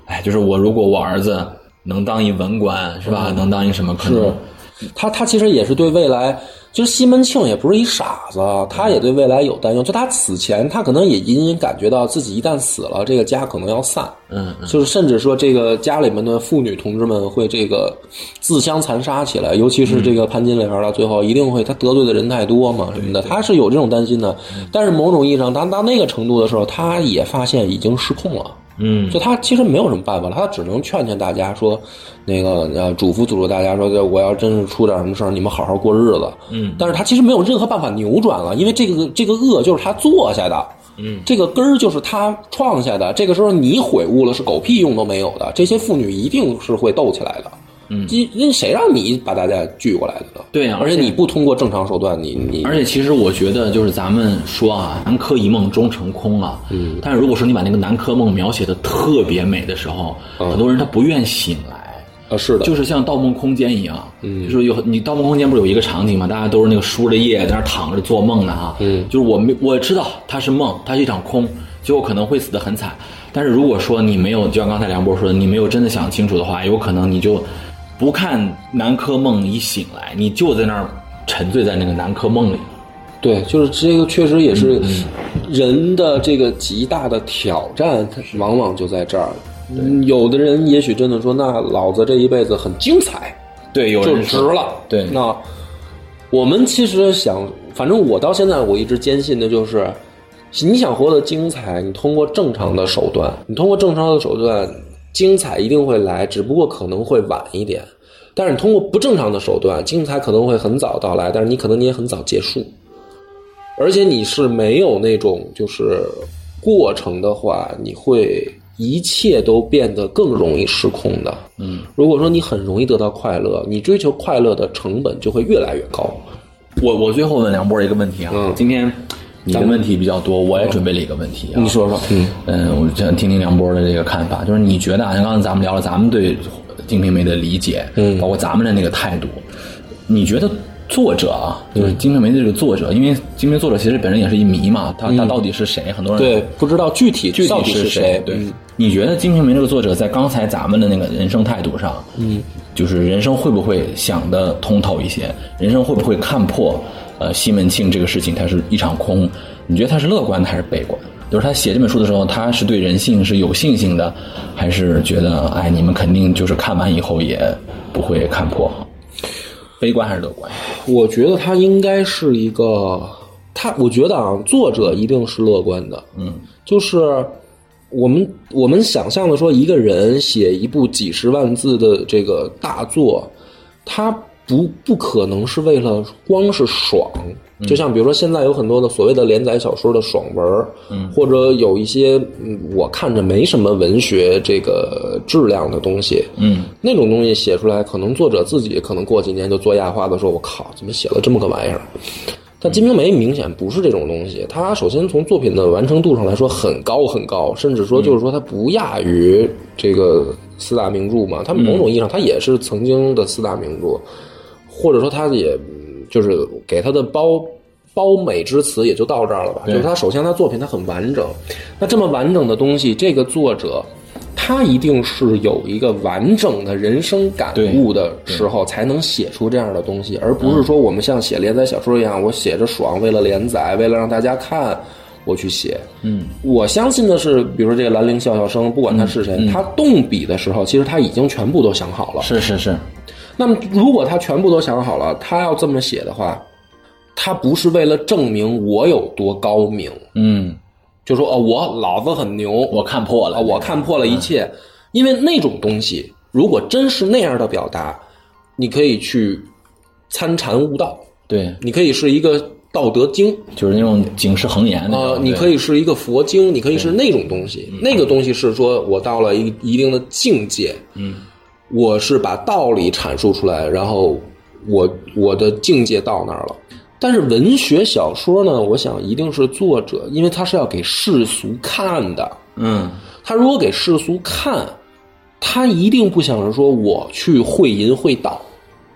哎，就是我如果我儿子能当一文官，是吧？能当一什么？可能是他，他其实也是对未来，就是西门庆也不是一傻子，他也对未来有担忧。就他死前，他可能也隐隐感觉到自己一旦死了，这个家可能要散。嗯，就是甚至说这个家里面的妇女同志们会这个自相残杀起来，尤其是这个潘金莲了，最后一定会他得罪的人太多嘛什么的，他是有这种担心的。但是某种意义上，当到那个程度的时候，他也发现已经失控了。嗯，就他其实没有什么办法了，他只能劝劝大家说，那个呃嘱咐嘱咐大家说，就我要真是出点什么事儿，你们好好过日子。嗯，但是他其实没有任何办法扭转了，因为这个这个恶就是他做下的。嗯，这个根儿就是他创下的。这个时候你悔悟了，是狗屁用都没有的。这些妇女一定是会斗起来的。嗯，因因谁让你把大家聚过来的呢？对呀而且而且你不通过正常手段，你你而且其实我觉得，就是咱们说啊，南柯一梦终成空啊。嗯。但是如果说你把那个南柯梦描写的特别美的时候，很多人他不愿醒来。啊是的，就是像《盗梦空间》一样，嗯，就是有你《盗梦空间》不是有一个场景嘛？大家都是那个梳着液在那躺着做梦呢哈，嗯，就是我没我知道它是梦，它是一场空，结果可能会死得很惨。但是如果说你没有，就像刚才梁波说的，你没有真的想清楚的话，有可能你就不看南柯梦一醒来，你就在那儿沉醉在那个南柯梦里。对，就是这个确实也是人的这个极大的挑战，它往往就在这儿。嗯有的人也许真的说，那老子这一辈子很精彩，对，有就人说值了。对那我们其实想，反正我到现在我一直坚信的就是，你想活得精彩，你通过正常的手段，你通过正常的手段，精彩一定会来，只不过可能会晚一点。但是你通过不正常的手段，精彩可能会很早到来，但是你可能你也很早结束。而且你是没有那种就是过程的话，你会一切都变得更容易失控的。嗯，如果说你很容易得到快乐，你追求快乐的成本就会越来越高。我我最后问梁波一个问题啊，嗯今天你的问题比较多，我也准备了一个问题啊，你说说，嗯嗯，我想听听梁波的这个看法，就是你觉得啊，像刚才咱们聊了咱们对《金瓶梅》的理解，嗯包括咱们的那个态度，你觉得作者啊，就是《金瓶梅》的这个作者，因为《金瓶梅》作者其实本身也是一谜嘛，他他到底是谁？很多人嗯对，不知道具体具到底是谁？对嗯，你觉得《金瓶梅》这个作者在刚才咱们的那个人生态度上，嗯，就是人生会不会想得通透一些？人生会不会看破？呃，西门庆这个事情，它是一场空。你觉得他是乐观的还是悲观？就是他写这本书的时候，他是对人性是有信心的，还是觉得哎，你们肯定就是看完以后也不会看破？悲观还是乐观？我觉得他应该是一个，他我觉得啊，作者一定是乐观的。嗯，就是我们我们想象的说，一个人写一部几十万字的这个大作，他不不可能是为了光是爽。就像比如说，现在有很多的所谓的连载小说的爽文或者有一些嗯，我看着没什么文学这个质量的东西，嗯，那种东西写出来，可能作者自己可能过几年就做压化的说：“我靠，怎么写了这么个玩意儿？”但《金瓶梅》明显不是这种东西，它首先从作品的完成度上来说很高很高，甚至说就是说它不亚于这个四大名著嘛。它某种意义上它也是曾经的四大名著，或者说他也就是给他的褒褒美之词也就到这儿了吧。就是他首先他作品他很完整，那这么完整的东西，这个作者。他一定是有一个完整的人生感悟的时候，才能写出这样的东西，而不是说我们像写连载小说一样，我写着爽，为了连载，为了让大家看，我去写。嗯，我相信的是，比如说这个兰陵笑笑生，不管他是谁，他动笔的时候，其实他已经全部都想好了。是是是，那么，如果他全部都想好了，他要这么写的话，他不是为了证明我有多高明，嗯，就说哦，我老子很牛，我看破了，啊，我看破了一切，因为那种东西，如果真是那样的表达，你可以去参禅悟道，对，你可以是一个道德经，就是那种警示恒言的。呃，你可以是一个佛经，你可以是那种东西。那个东西是说我到了一一定的境界，嗯，我是把道理阐述出来，然后我我的境界到那儿了。但是文学小说呢，我想一定是作者，因为他是要给世俗看的。嗯他如果给世俗看，他一定不想着说我去会淫会道，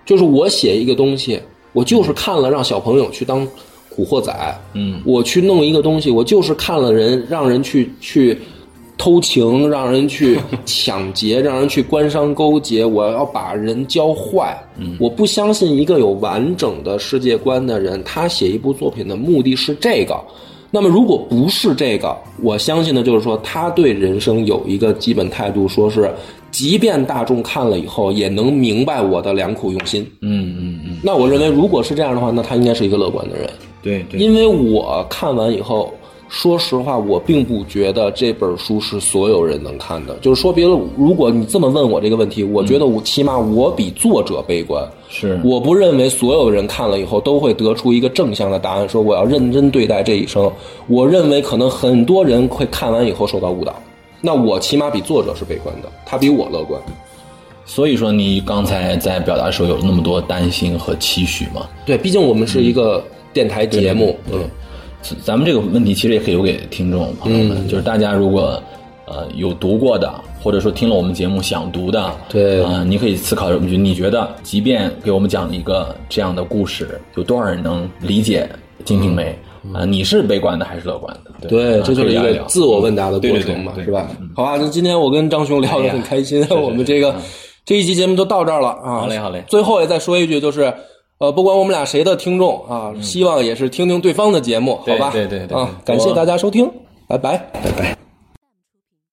就是我写一个东西，我就是看了让小朋友去当古惑仔，嗯，我去弄一个东西，我就是看了人让人去去偷情，让人去 (laughs) 抢劫，让人去官商勾结，我要把人教坏。嗯，我不相信一个有完整的世界观的人，他写一部作品的目的是这个。那么，如果不是这个，我相信的就是说，他对人生有一个基本态度，说是，即便大众看了以后，也能明白我的良苦用心。嗯嗯嗯，那我认为，如果是这样的话，那他应该是一个乐观的人。对对，因为我看完以后，说实话，我并不觉得这本书是所有人能看的。就是说别的，如果你这么问我这个问题，我觉得我起码我比作者悲观。是我不认为所有人看了以后都会得出一个正向的答案，说我要认真对待这一生。我认为可能很多人会看完以后受到误导。那我起码比作者是悲观的，他比我乐观。所以说你刚才在表达的时候有那么多担心和期许吗？对，毕竟我们是一个电台节目，对，咱们这个问题其实也可以留给听众朋友们，就是大家如果呃有读过的，或者说听了我们节目想读的，对。啊、你可以思考，你觉得即便给我们讲一个这样的故事，有多少人能理解《金瓶梅》啊、你是悲观的还是乐观的？对，啊这就是一个自我问答的过程嘛，对对是吧？好吧，那今天我跟张兄聊得很开心，我们这个这一期节目就到这儿了啊。好嘞好嘞。最后也再说一句，就是呃，不管我们俩谁的听众啊，希望也是听听对方的节目，好吧？对对对对啊，感谢大家收听，拜拜，拜拜。